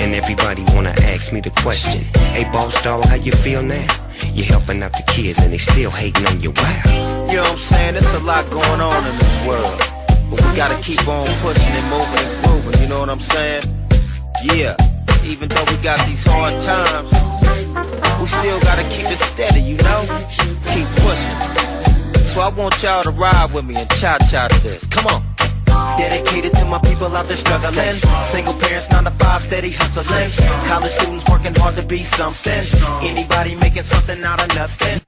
And everybody wanna ask me the question. Hey, boss dog, how you feel now? You're helping out the kids and they still hating on you. Wow. You know what I'm saying? There's a lot going on in this world. But we gotta keep on pushing and moving and grooving, you know what I'm saying? Yeah, even though we got these hard times, we still gotta keep it steady, you know? Keep pushing. So I want y'all to ride with me and cha-cha to this. Come on. Dedicated to my people out there struggling. Single parents, nine to five, steady hustling. College students working hard to be something. Anybody making something out of nothing.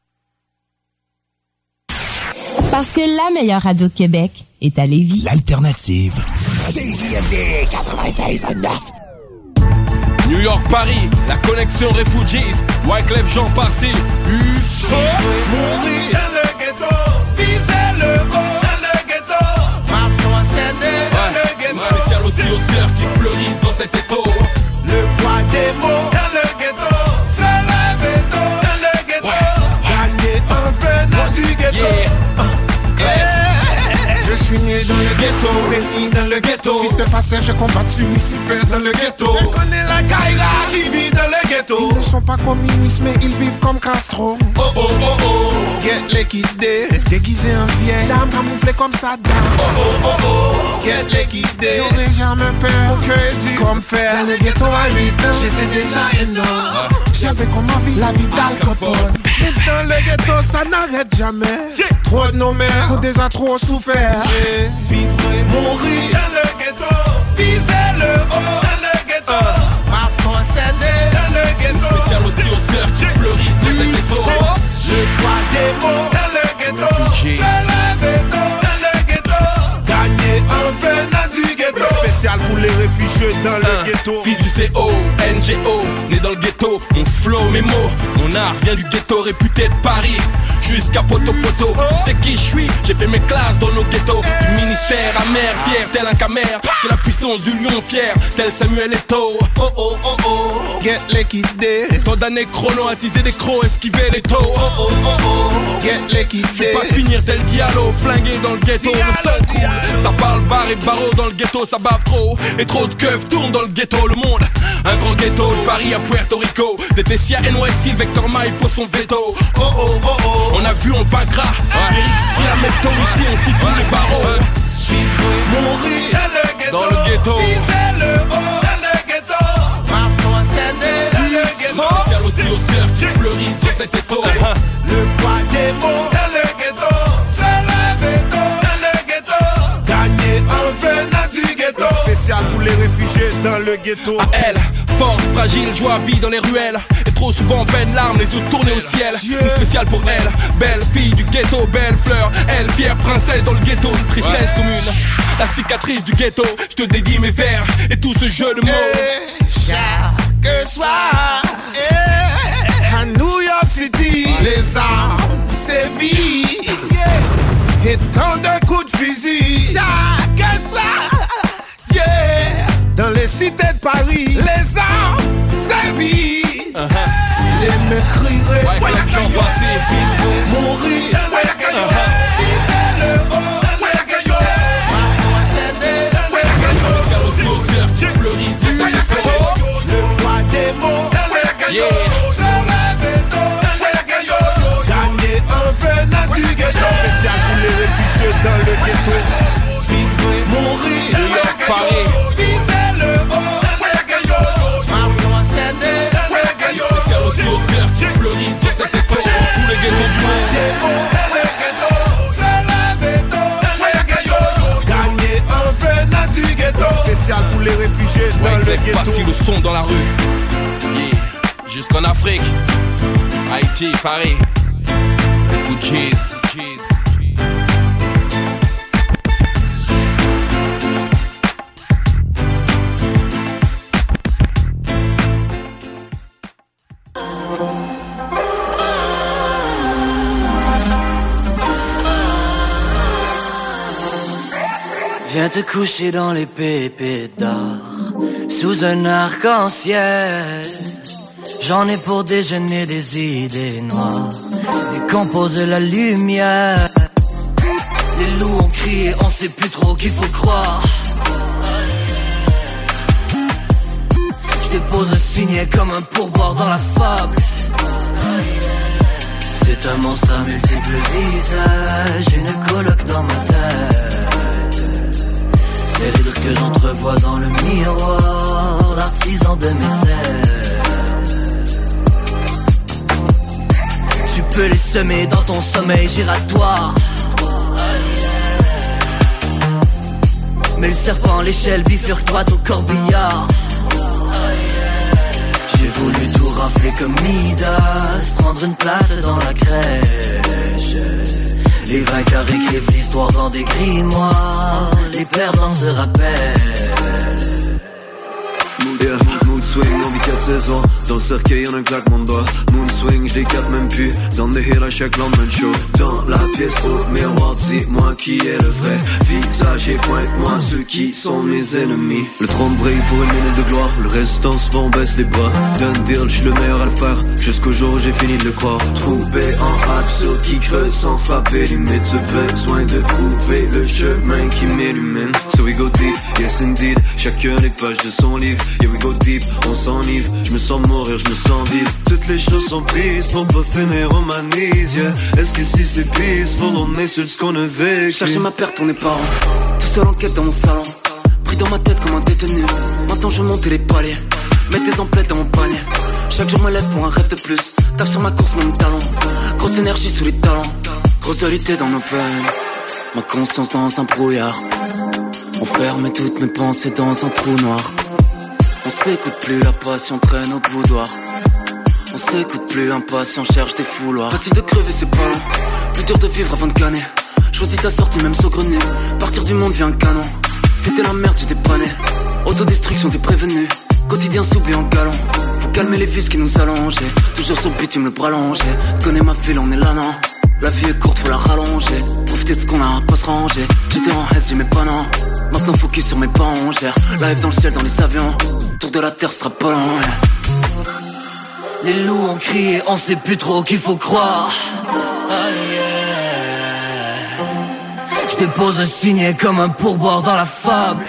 Parce que la meilleure radio de Québec est à Lévis. L'alternative. CJMD 96.9. New York, Paris, la connexion Refugees. Wyclef Jean. Mourir dans le ghetto, Sœurs qui fleurissent dans cet étau. Le poids des mots dans le ghetto. Béni dans le ghetto. Fils de je combat Lucifer dans le ghetto. Je connais la Kaira qui vit dans le ghetto. Ils ne sont pas communistes, mais ils vivent comme Castro. Oh oh oh oh, get les kids day. Déguisés en vieille dame, camouflée comme Saddam. Oh oh oh oh, get les kids day. J'aurais jamais peur, mon cœur est dur comme fer. Dans le ghetto à 8 ans, j'étais déjà énorme. J'avais comme ma vie, la vie d'Al Capone. Dans le ghetto, ça n'arrête jamais. Trop de nos mères ont déjà trop souffert. Vivre et mourir dans le ghetto. Viser le haut dans le ghetto. Ma force est née dans le ghetto. Spécial aussi aux sœurs qui fleurissent dans cet étau. Le poids des mots dans le ghetto. Se lever tôt dans le ghetto. Gagner en venant du ghetto. Spécial pour les réfugiés dans le ghetto. Fils du CO, NGO, né dans le ghetto, mon flow, mes mots, mon art vient du ghetto. Réputé de Paris. Jusqu'à Poto Poto, c'est qui je suis, j'ai fait mes classes dans nos ghettos. Du ministère amer, fier, tel un camère. J'ai la puissance du lion fier, tel Samuel Eto'o. Oh oh oh oh, get les day. Tant d'années chrono à teaser des crocs, esquiver les taux. Oh oh oh oh, get les Je vais pas finir tel Diallo, flingué dans le ghetto, le seul cool. Ça parle bar et barreau. Dans le ghetto, ça bave trop. Et trop de keufs tournent dans le ghetto, le monde. Un grand ghetto de Paris à Puerto Rico. Des Tessia, NYC, le Vector Mile pour son veto. Oh oh oh oh, On a vu, on vaincra. Ah, Eric, si la métaux ici, on tous les barreaux. mourir dans le ghetto. Le le haut dans le ghetto. Ma force est née dans le ghetto. Spécial aussi aux sœurs qui fleurissent dans cet étau. Le poids des mots dans le réfugiés dans le ghetto. À elle, force, fragile, joie, vie dans les ruelles. Et trop souvent, peine, larmes, les yeux tournés au ciel. Une spéciale pour elle, belle fille du ghetto, belle fleur. Elle, fière princesse dans le ghetto, tristesse commune. La cicatrice du ghetto, je te dédie mes vers et tout ce jeu de mots. Chaque soir, eh, à New York City, les armes sévissent. Et tant de coups de fusil. Chaque soir, yeah. Cités de Paris, les armes sévissent. Les mecs Ouais, vivre, mourir. Ouais, viser le haut, ouais, ma force est née, ouais, Spécial aussi aux sœurs qui fleurissent dans cet étau. le poids des mots, Yeah. se lever tôt, gagner en venant du ghetto. Spécial pour les réfugiés dans le ghetto. Vivre et mourir. Les réfugiés dans le ghetto. le son dans la rue. Yeah. Jusqu'en Afrique. Haïti, Paris. Refugees. Viens te coucher dans les d'or Sous un arc-en-ciel. J'en ai pour déjeuner des idées noires Décompose la lumière. Les loups ont crié, on sait plus trop qu'il faut croire. Je dépose un signet comme un pourboire dans la fable. C'est un monstre à multiples visages, une coloc dans ma tête. C'est l'hydre que j'entrevois dans le miroir, l'artisan de mes cernes. Tu peux les semer dans ton sommeil giratoire. Mais le serpent, l'échelle bifurque-toi au corbillard. J'ai voulu tout rafler comme Midas, prendre une place dans la crèche. Les vainqueurs écrivent l'histoire dans des grimoires, les perdants se rappellent. Yeah, mood swing, on vit quatre saisons. Dans le cercueil, y'en a un claquement de doigts Moon swing, je les capte même plus. Dans le hill à chaque lendemain de show. Dans la pièce au miroir, dis-moi qui est le vrai. Visage et pointe-moi ceux qui sont mes ennemis. Le trône brille pour une minute de gloire. Le restant souvent baisse les bras. D'un deal, je le meilleur à le faire. Jusqu'au jour où j'ai fini de le croire. Trouvé en absurde qui creuse sans frapper limite Ce besoin de trouver le chemin qui m'illumine. So we go deep, yes indeed. Chacun les pages de son livre go deep, on s'enivre Je me sens mourir, je me sens vivre Toutes les choses sont prises pour pas finir en manise yeah. Est-ce que si c'est peaceful, on sur ce qu'on a vécu? Chercher ma perte, on est parents. Tout seul en quête dans mon salon. Pris dans ma tête comme un détenu. Maintenant je monte les paliers. Mets tes emplettes dans mon panier. Chaque jour me lève pour un rêve de plus. Tape sur ma course, mon talon. Grosse énergie sous les talons. Grosse dualité dans nos veines. Ma conscience dans un brouillard. On ferme toutes mes pensées dans un trou noir. On s'écoute plus, la passion traîne au boudoir. On s'écoute plus, impatient, cherche des fouloirs. Facile de crever, c'est pas long. Plus dur de vivre avant de canner. Choisis ta sortie, même saugrenu. Partir du monde vient un canon. C'était la merde, j'étais pas né. Autodestruction, t'es prévenu. Quotidien s'oublie en galant. Faut calmer les fils qui nous allongent. Toujours le bitume, le bras allongé. Connais ma file, on est là, non. La vie est courte, faut la rallonger. Profiter de ce qu'on a, pas se ranger. J'étais en S, j'ai mes pas non. Maintenant focus sur mes pas. Live dans le ciel, dans les avions. Tour de la terre sera pas long. Les loups ont crié, on sait plus trop qu'il faut croire. Je dépose un signet comme un pourboire dans la fable.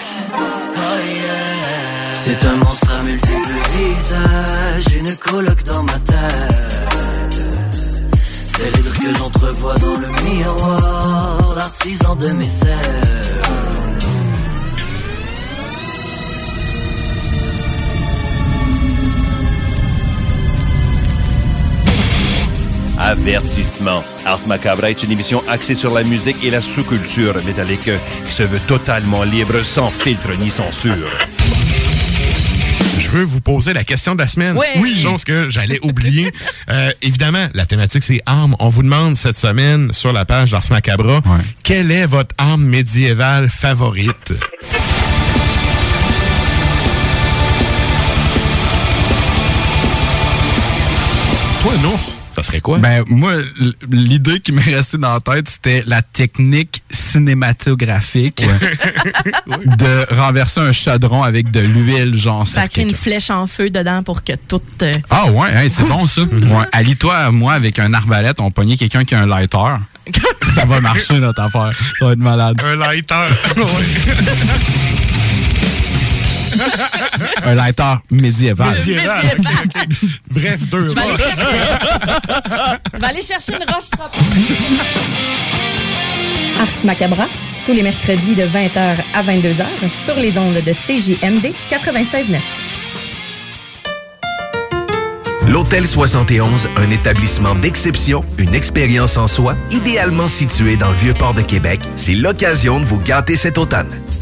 C'est un monstre à multiples visages, une coloc dans ma tête. J'entrevois dans le miroir, l'artisan de mes cernes. Avertissement. Ars Macabra est une émission axée sur la musique et la sous-culture métallique qui se veut totalement libre, sans filtre ni censure. Je veux vous poser la question de la semaine. Oui. Oui. Chose que j'allais oublier. Euh, évidemment, la thématique, c'est armes. On vous demande cette semaine sur la page d'Ars Macabra, quelle est votre arme médiévale favorite? Toi, Nours, ça serait quoi? Ben, moi, l'idée qui m'est restée dans la tête, c'était la technique cinématographique de renverser un chaudron avec de l'huile, genre sur Sacrer une flèche en feu dedans pour que tout. euh, Ah ouais, hein, c'est bon ça. Ouais. Allie-toi, moi, avec un arbalète, on pognait quelqu'un qui a un lighter. ça va marcher notre affaire. Ça va être malade. Un lighter. un lighter médiéval. Médiéval. Bref, deux Je vais aller roches. chercher, je vais aller chercher une roche. Ars Macabra, tous les mercredis de 20h à 22h sur les ondes de CJMD 96.9. L'Hôtel 71, un établissement d'exception, une expérience en soi, idéalement situé dans le vieux port de Québec, c'est l'occasion de vous gâter cet automne.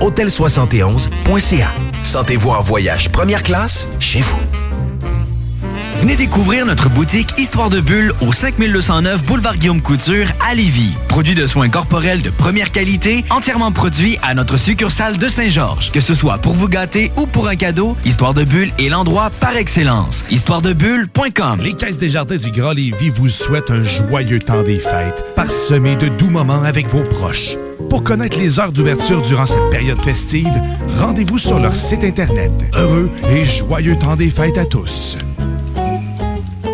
Hôtel71.ca. Sentez-vous en voyage première classe chez vous. Venez découvrir notre boutique Histoire de Bulle au 5209 Boulevard Guillaume Couture à Lévis. Produit de soins corporels de première qualité, entièrement produit à notre succursale de Saint-Georges. Que ce soit pour vous gâter ou pour un cadeau, Histoire de Bulle est l'endroit par excellence. Histoiredebulle.com Les Caisses des Jardins du Grand Lévis vous souhaitent un joyeux temps des fêtes, parsemé de doux moments avec vos proches. Pour connaître les heures d'ouverture durant cette période festive, rendez-vous sur leur site Internet. Heureux et joyeux temps des fêtes à tous.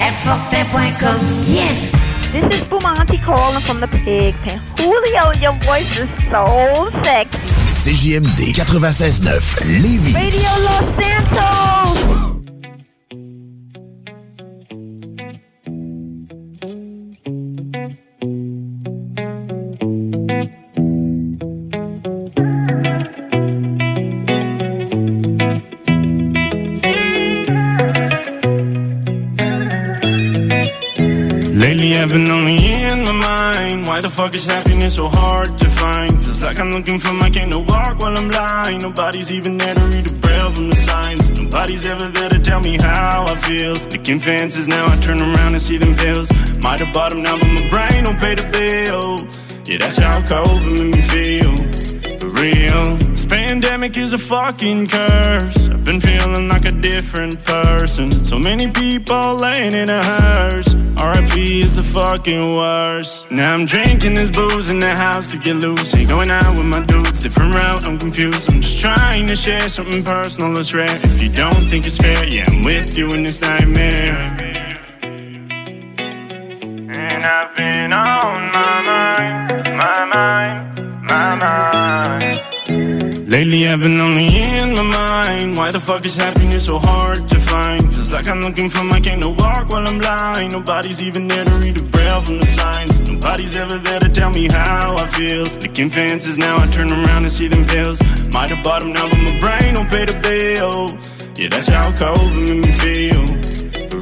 Airfortin.com, yes. This is Bumanti calling from the pig pen. Julio, your voice is so sexy. CJMD 96.9 Lévis. Radio Los Santos. Fuck is happiness so hard to find? Feels like I'm looking for my cane to walk while I'm blind. Nobody's even there to read the braille from the signs. Nobody's ever there to tell me how I feel. Looking fences now, I turn around and see them pills. Might have bought them now, but my brain don't pay the bill. Yeah, that's how cold it make me feel. For real. This pandemic is a fucking curse. I've been feeling like a different person. So many people laying in a hearse RIP is the fucking worst. Now I'm drinking this booze in the house to get loose. Ain't going out with my dudes, different route, I'm confused. I'm just trying to share something personal that's rare. If you don't think it's fair, yeah, I'm with you in this nightmare. And I've been Lately I've been only in my mind. Why the fuck is happiness so hard to find? Feels like I'm looking for my cane to walk while I'm blind. Nobody's even there to read the braille from the signs. Nobody's ever there to tell me how I feel. Looking fancies now, I turn around and see them pills. Might have bought them now, but my brain don't pay the bill. Yeah, that's how cold it make me feel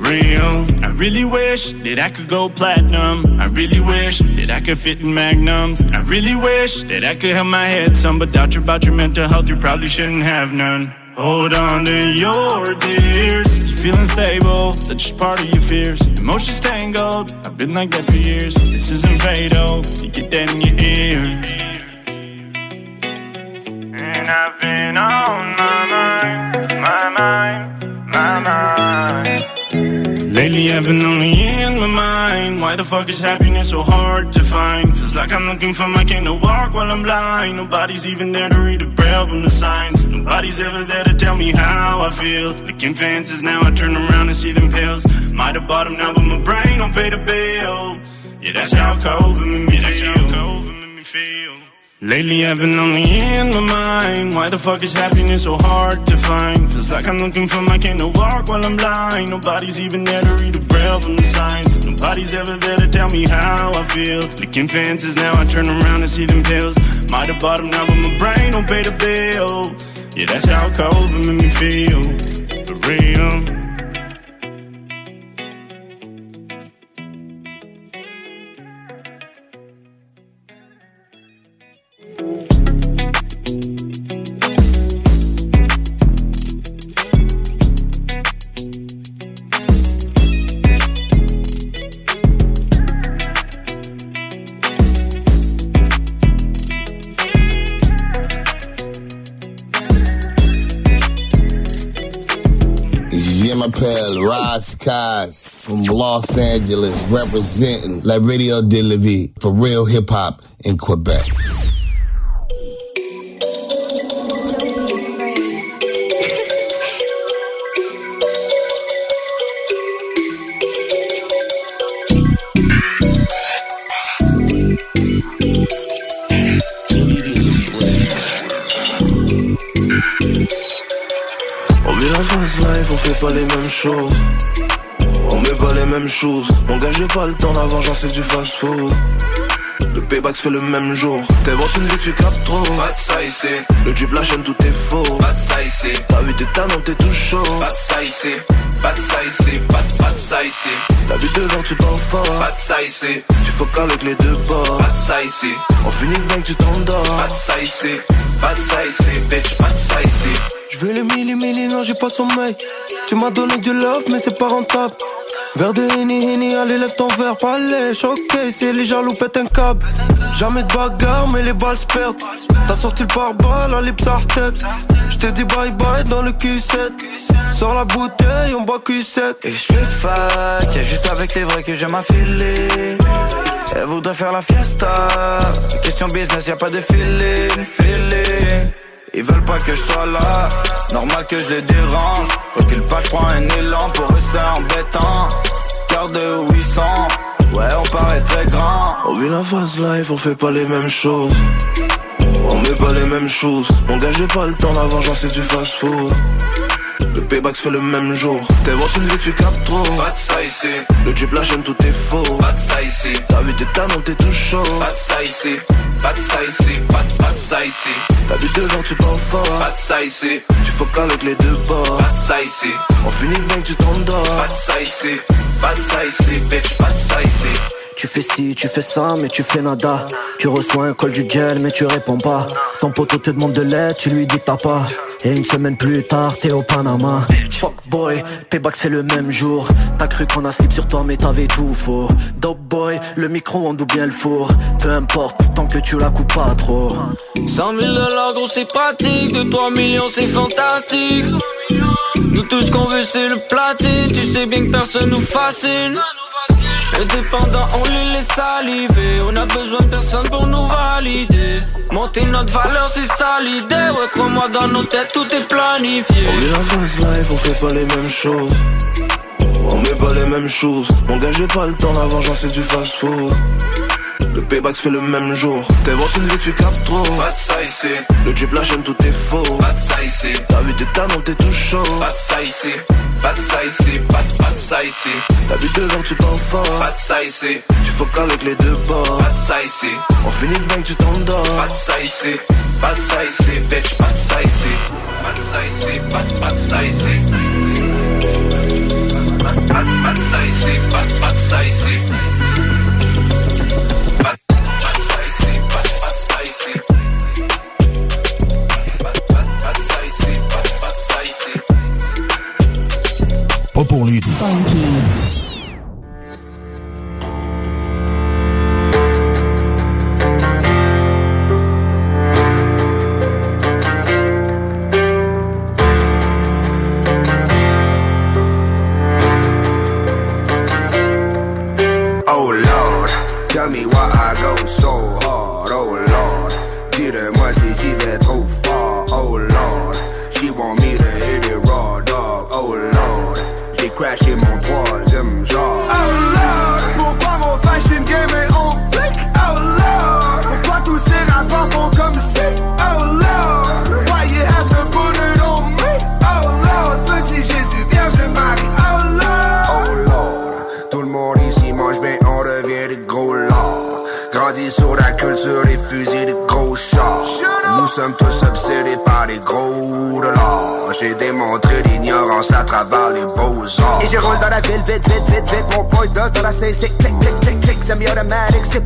real. I really wish that I could go platinum. I really wish that I could fit in magnums. I really wish that I could have my head some But doubt you about your mental health, you probably shouldn't have none. Hold on to your tears. Feeling stable, that's just part of your fears. Emotions tangled, I've been like that for years. This isn't fatal, you get that in your ears. And I've been on I've been only in my mind. Why the fuck is happiness so hard to find? Feels like I'm looking for my cane to walk while I'm blind. Nobody's even there to read the braille from the signs. Nobody's ever there to tell me how I feel. Looking fancies now, I turn around and see them pills. Might have bought them now, but my brain don't pay the bill. Yeah, that's how cold it made me feel. Lately I've been only in my mind. Why the fuck is happiness so hard to find? Feels like I'm looking for my cane to walk while I'm blind. Nobody's even there to read the braille from the signs Nobody's ever there to tell me how I feel. Looking fences now, I turn around and see them pills. Might have bought them now, but my brain don't pay the bill. Yeah, that's how cold it made me feel. For real Kaz from Los Angeles, representing La Radio de la Vie for real hip hop in Quebec. On vit la fast life, on fait pas les mêmes choses. Pas les mêmes choses. Mon gars, j'ai pas le temps d'avant, j'en sais du fast food. Le payback se fait le même jour. T'es vendu une vie, tu captes trop? Pas de ça ici. Le drip, la chaîne, tout est faux. Pas de ça ici. T'as vu tes talents, t'es tout chaud. Pas de ça ici. Pas de ça ici. Pas de, pas de ça ici. T'as vu devant, tu t'en fort. Pas de ça ici. Tu faut avec les deux bords. Pas de ça ici. On finit bien que tu t'endors. Pas de ça ici. Pas de ça ici. Bitch, pas de ça ici. Je les milli, milli, non, j'ai pas sommeil. Tu m'as donné du love, mais c'est pas rentable. Verre de Henny, Henny, allez lève ton verre, pas les choqué, c'est les jaloux pètent un câble. Jamais de bagarre, mais les balles se perdent. T'as sorti le pare-balles, lips Je J'te dis bye bye dans le Q7. Sors la bouteille, on boit cul sec. Et je fais fac, y'a juste avec les vrais que j'aime affiler. Elle voudrait faire la fiesta. Question business, y'a pas de feeling, feeling. Ils veulent pas que je sois là, normal que je les dérange. Qu'ils passent, je prends un élan pour eux c'est embêtant. Cœur de 800, ouais on paraît très grand. On vit la phase life, on fait pas les mêmes choses. On met pas les mêmes choses. Mon gars j'ai pas le temps d'avoir genre c'est du fast food. Le payback se fait le même jour. T'es vendu une vie, tu captes trop. Pas de ça ici. Le drip, la chaîne, tout est faux. Pas de ça ici. T'as vu tes talents, t'es tout chaud. Pas de ça ici. Pas de ça ici. Pas de, pas de ça ici. T'as vu devant, tu t'en fort. Pas de ça ici. Tu faut avec les deux bords. Pas de ça ici. On finit bien que tu t'endors. Pas de ça ici. Pas de ça ici. Bitch, pas de ça ici. Tu fais ci, tu fais ça, mais tu fais nada. Tu reçois un col du gel, mais tu réponds pas. Ton poteau te demande de l'aide, tu lui dis t'as pas. Et une semaine plus tard, t'es au Panama. Fuck boy, payback fait le même jour. T'as cru qu'on a slip sur toi, mais t'avais tout faux. Dope boy, le micro on ou bien le four. Peu importe, tant que tu la coupes pas trop. 100 000 dollars, gros, c'est pratique. De 3 millions, c'est fantastique. Nous tout ce qu'on veut, c'est le platine. Tu sais bien que personne nous fascine. Indépendants, on les laisse saliver. On a besoin de personne pour nous valider. Monter notre valeur, c'est ça l'idée. Ouais, crois-moi, dans nos têtes, tout est planifié. On est la fast life, on fait pas les mêmes choses. On met pas les mêmes choses. J'ai pas le temps d'avoir, j'en sais du fast food. Le payback se fait le même jour. T'es vendu une vie, tu captes trop. Pas de ça ici. Le drip, la chaîne, tout est faux. Pas de ça ici. T'as vu tes talents, t'es tout chaud. Pas de ça ici. Pas de ça ici. Pas de, pas de ça ici. T'as vu devant, tu t'en fort. Pas de ça ici. Tu faut qu'avec les deux bords. Pas de ça ici. On finit bien que tu t'endors. Pas de ça ici. Pas de ça ici. Bitch, pas de ça ici. Pas de ça ici. Pas de, pas de ça ici. Pas de, pas de ça ici. Pas de, pas de ça ici. Pas J'ai démontré l'ignorance à travers les beaux-arts. Et je roule dans la ville, vite, vite, vite, vite. Mon boy does dans la CC, clic, clic, clic, clic, semi-automatic, c'est.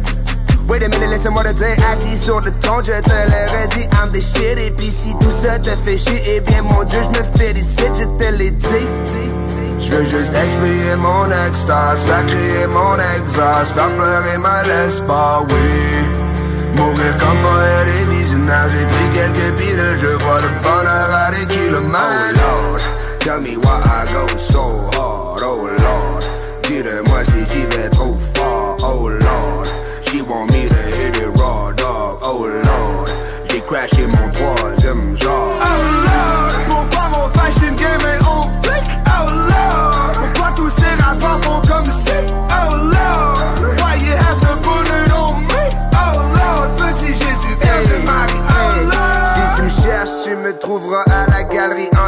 Wait a minute, laisse-moi te dire, assis sur le ton, je te l'aurais dit, I'm the shit. Et puis si tout ça te fait chier, eh bien mon Dieu, je me félicite, je te l'ai dit. Je veux juste expier mon extase, faire crier mon exhaust, faire pleurer ma l'espoir, oui. Mourir comme poète j'ai pris quelques piles, je vois le bonheur à des kilomètres. Oh Lord, tell me why I go so hard, oh Lord. Dis-le-moi si j'y vais trop fort, oh Lord. She want me to hit it raw, dog, oh Lord. J'ai crashé mon troisième genre. Oh Lord,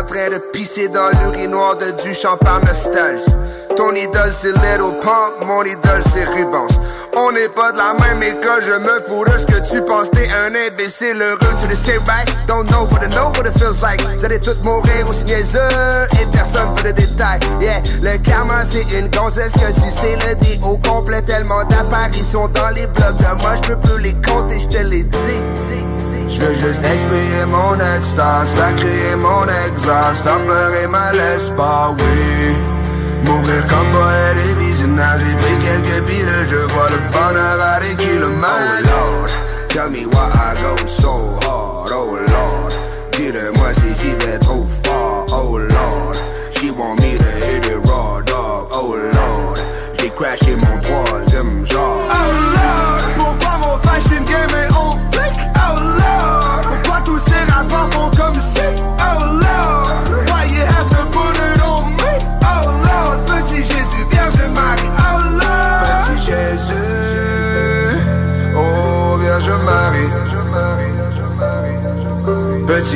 train de pisser dans l'urinoir de Duchamp par nostalgie. Ton idole c'est Little Pump, mon idole c'est Rubens. On n'est pas de la même école, je me fous de ce que tu penses. T'es un imbécile heureux, tu le sais, right? Don't know, but I know what it feels like. Vous allez tous mourir aussi niaiseux et personne veut de détails. Yeah, le karma c'est une gonzesse que si c'est le dé au complet. Tellement d'apparitions dans les blocs de moi, je peux plus les compter, je te les dis. Je veux juste expier mon extase, faire crier mon exhaust, faire pleurer ma l'espoir, oui. Mourir comme poète et visionnaire J'ai pris quelques piles, je vois le bonheur à des kilomètres. Oh Lord, tell me why I go so hard. Oh Lord, dis-le-moi si j'y vais trop fort. Oh Lord, she want me to hit it raw dog. Oh Lord, j'ai crashé mon troisième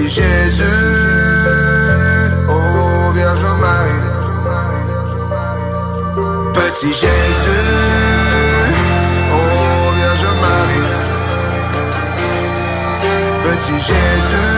Jésus, oh Vierge Marie. Petit Jésus, oh Vierge Marie. Petit Jésus,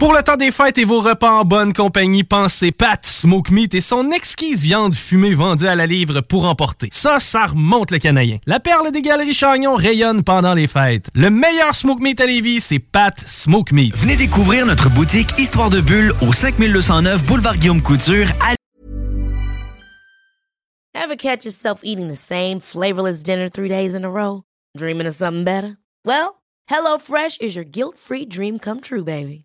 Pour le temps des fêtes et vos repas en bonne compagnie, pensez Pat Smoke Meat et son exquise viande fumée vendue à la livre pour emporter. Ça, ça remonte le canadien. La perle des galeries Chagnon rayonne pendant les fêtes. Le meilleur Smoke Meat à Lévis, c'est Pat Smoke Meat. Venez découvrir notre boutique Histoire de Bulle au 5209 Boulevard Guillaume Couture à Ever catch yourself eating the same flavorless dinner three days in a row? Dreaming of something better? Well, HelloFresh is your guilt-free dream come true, baby.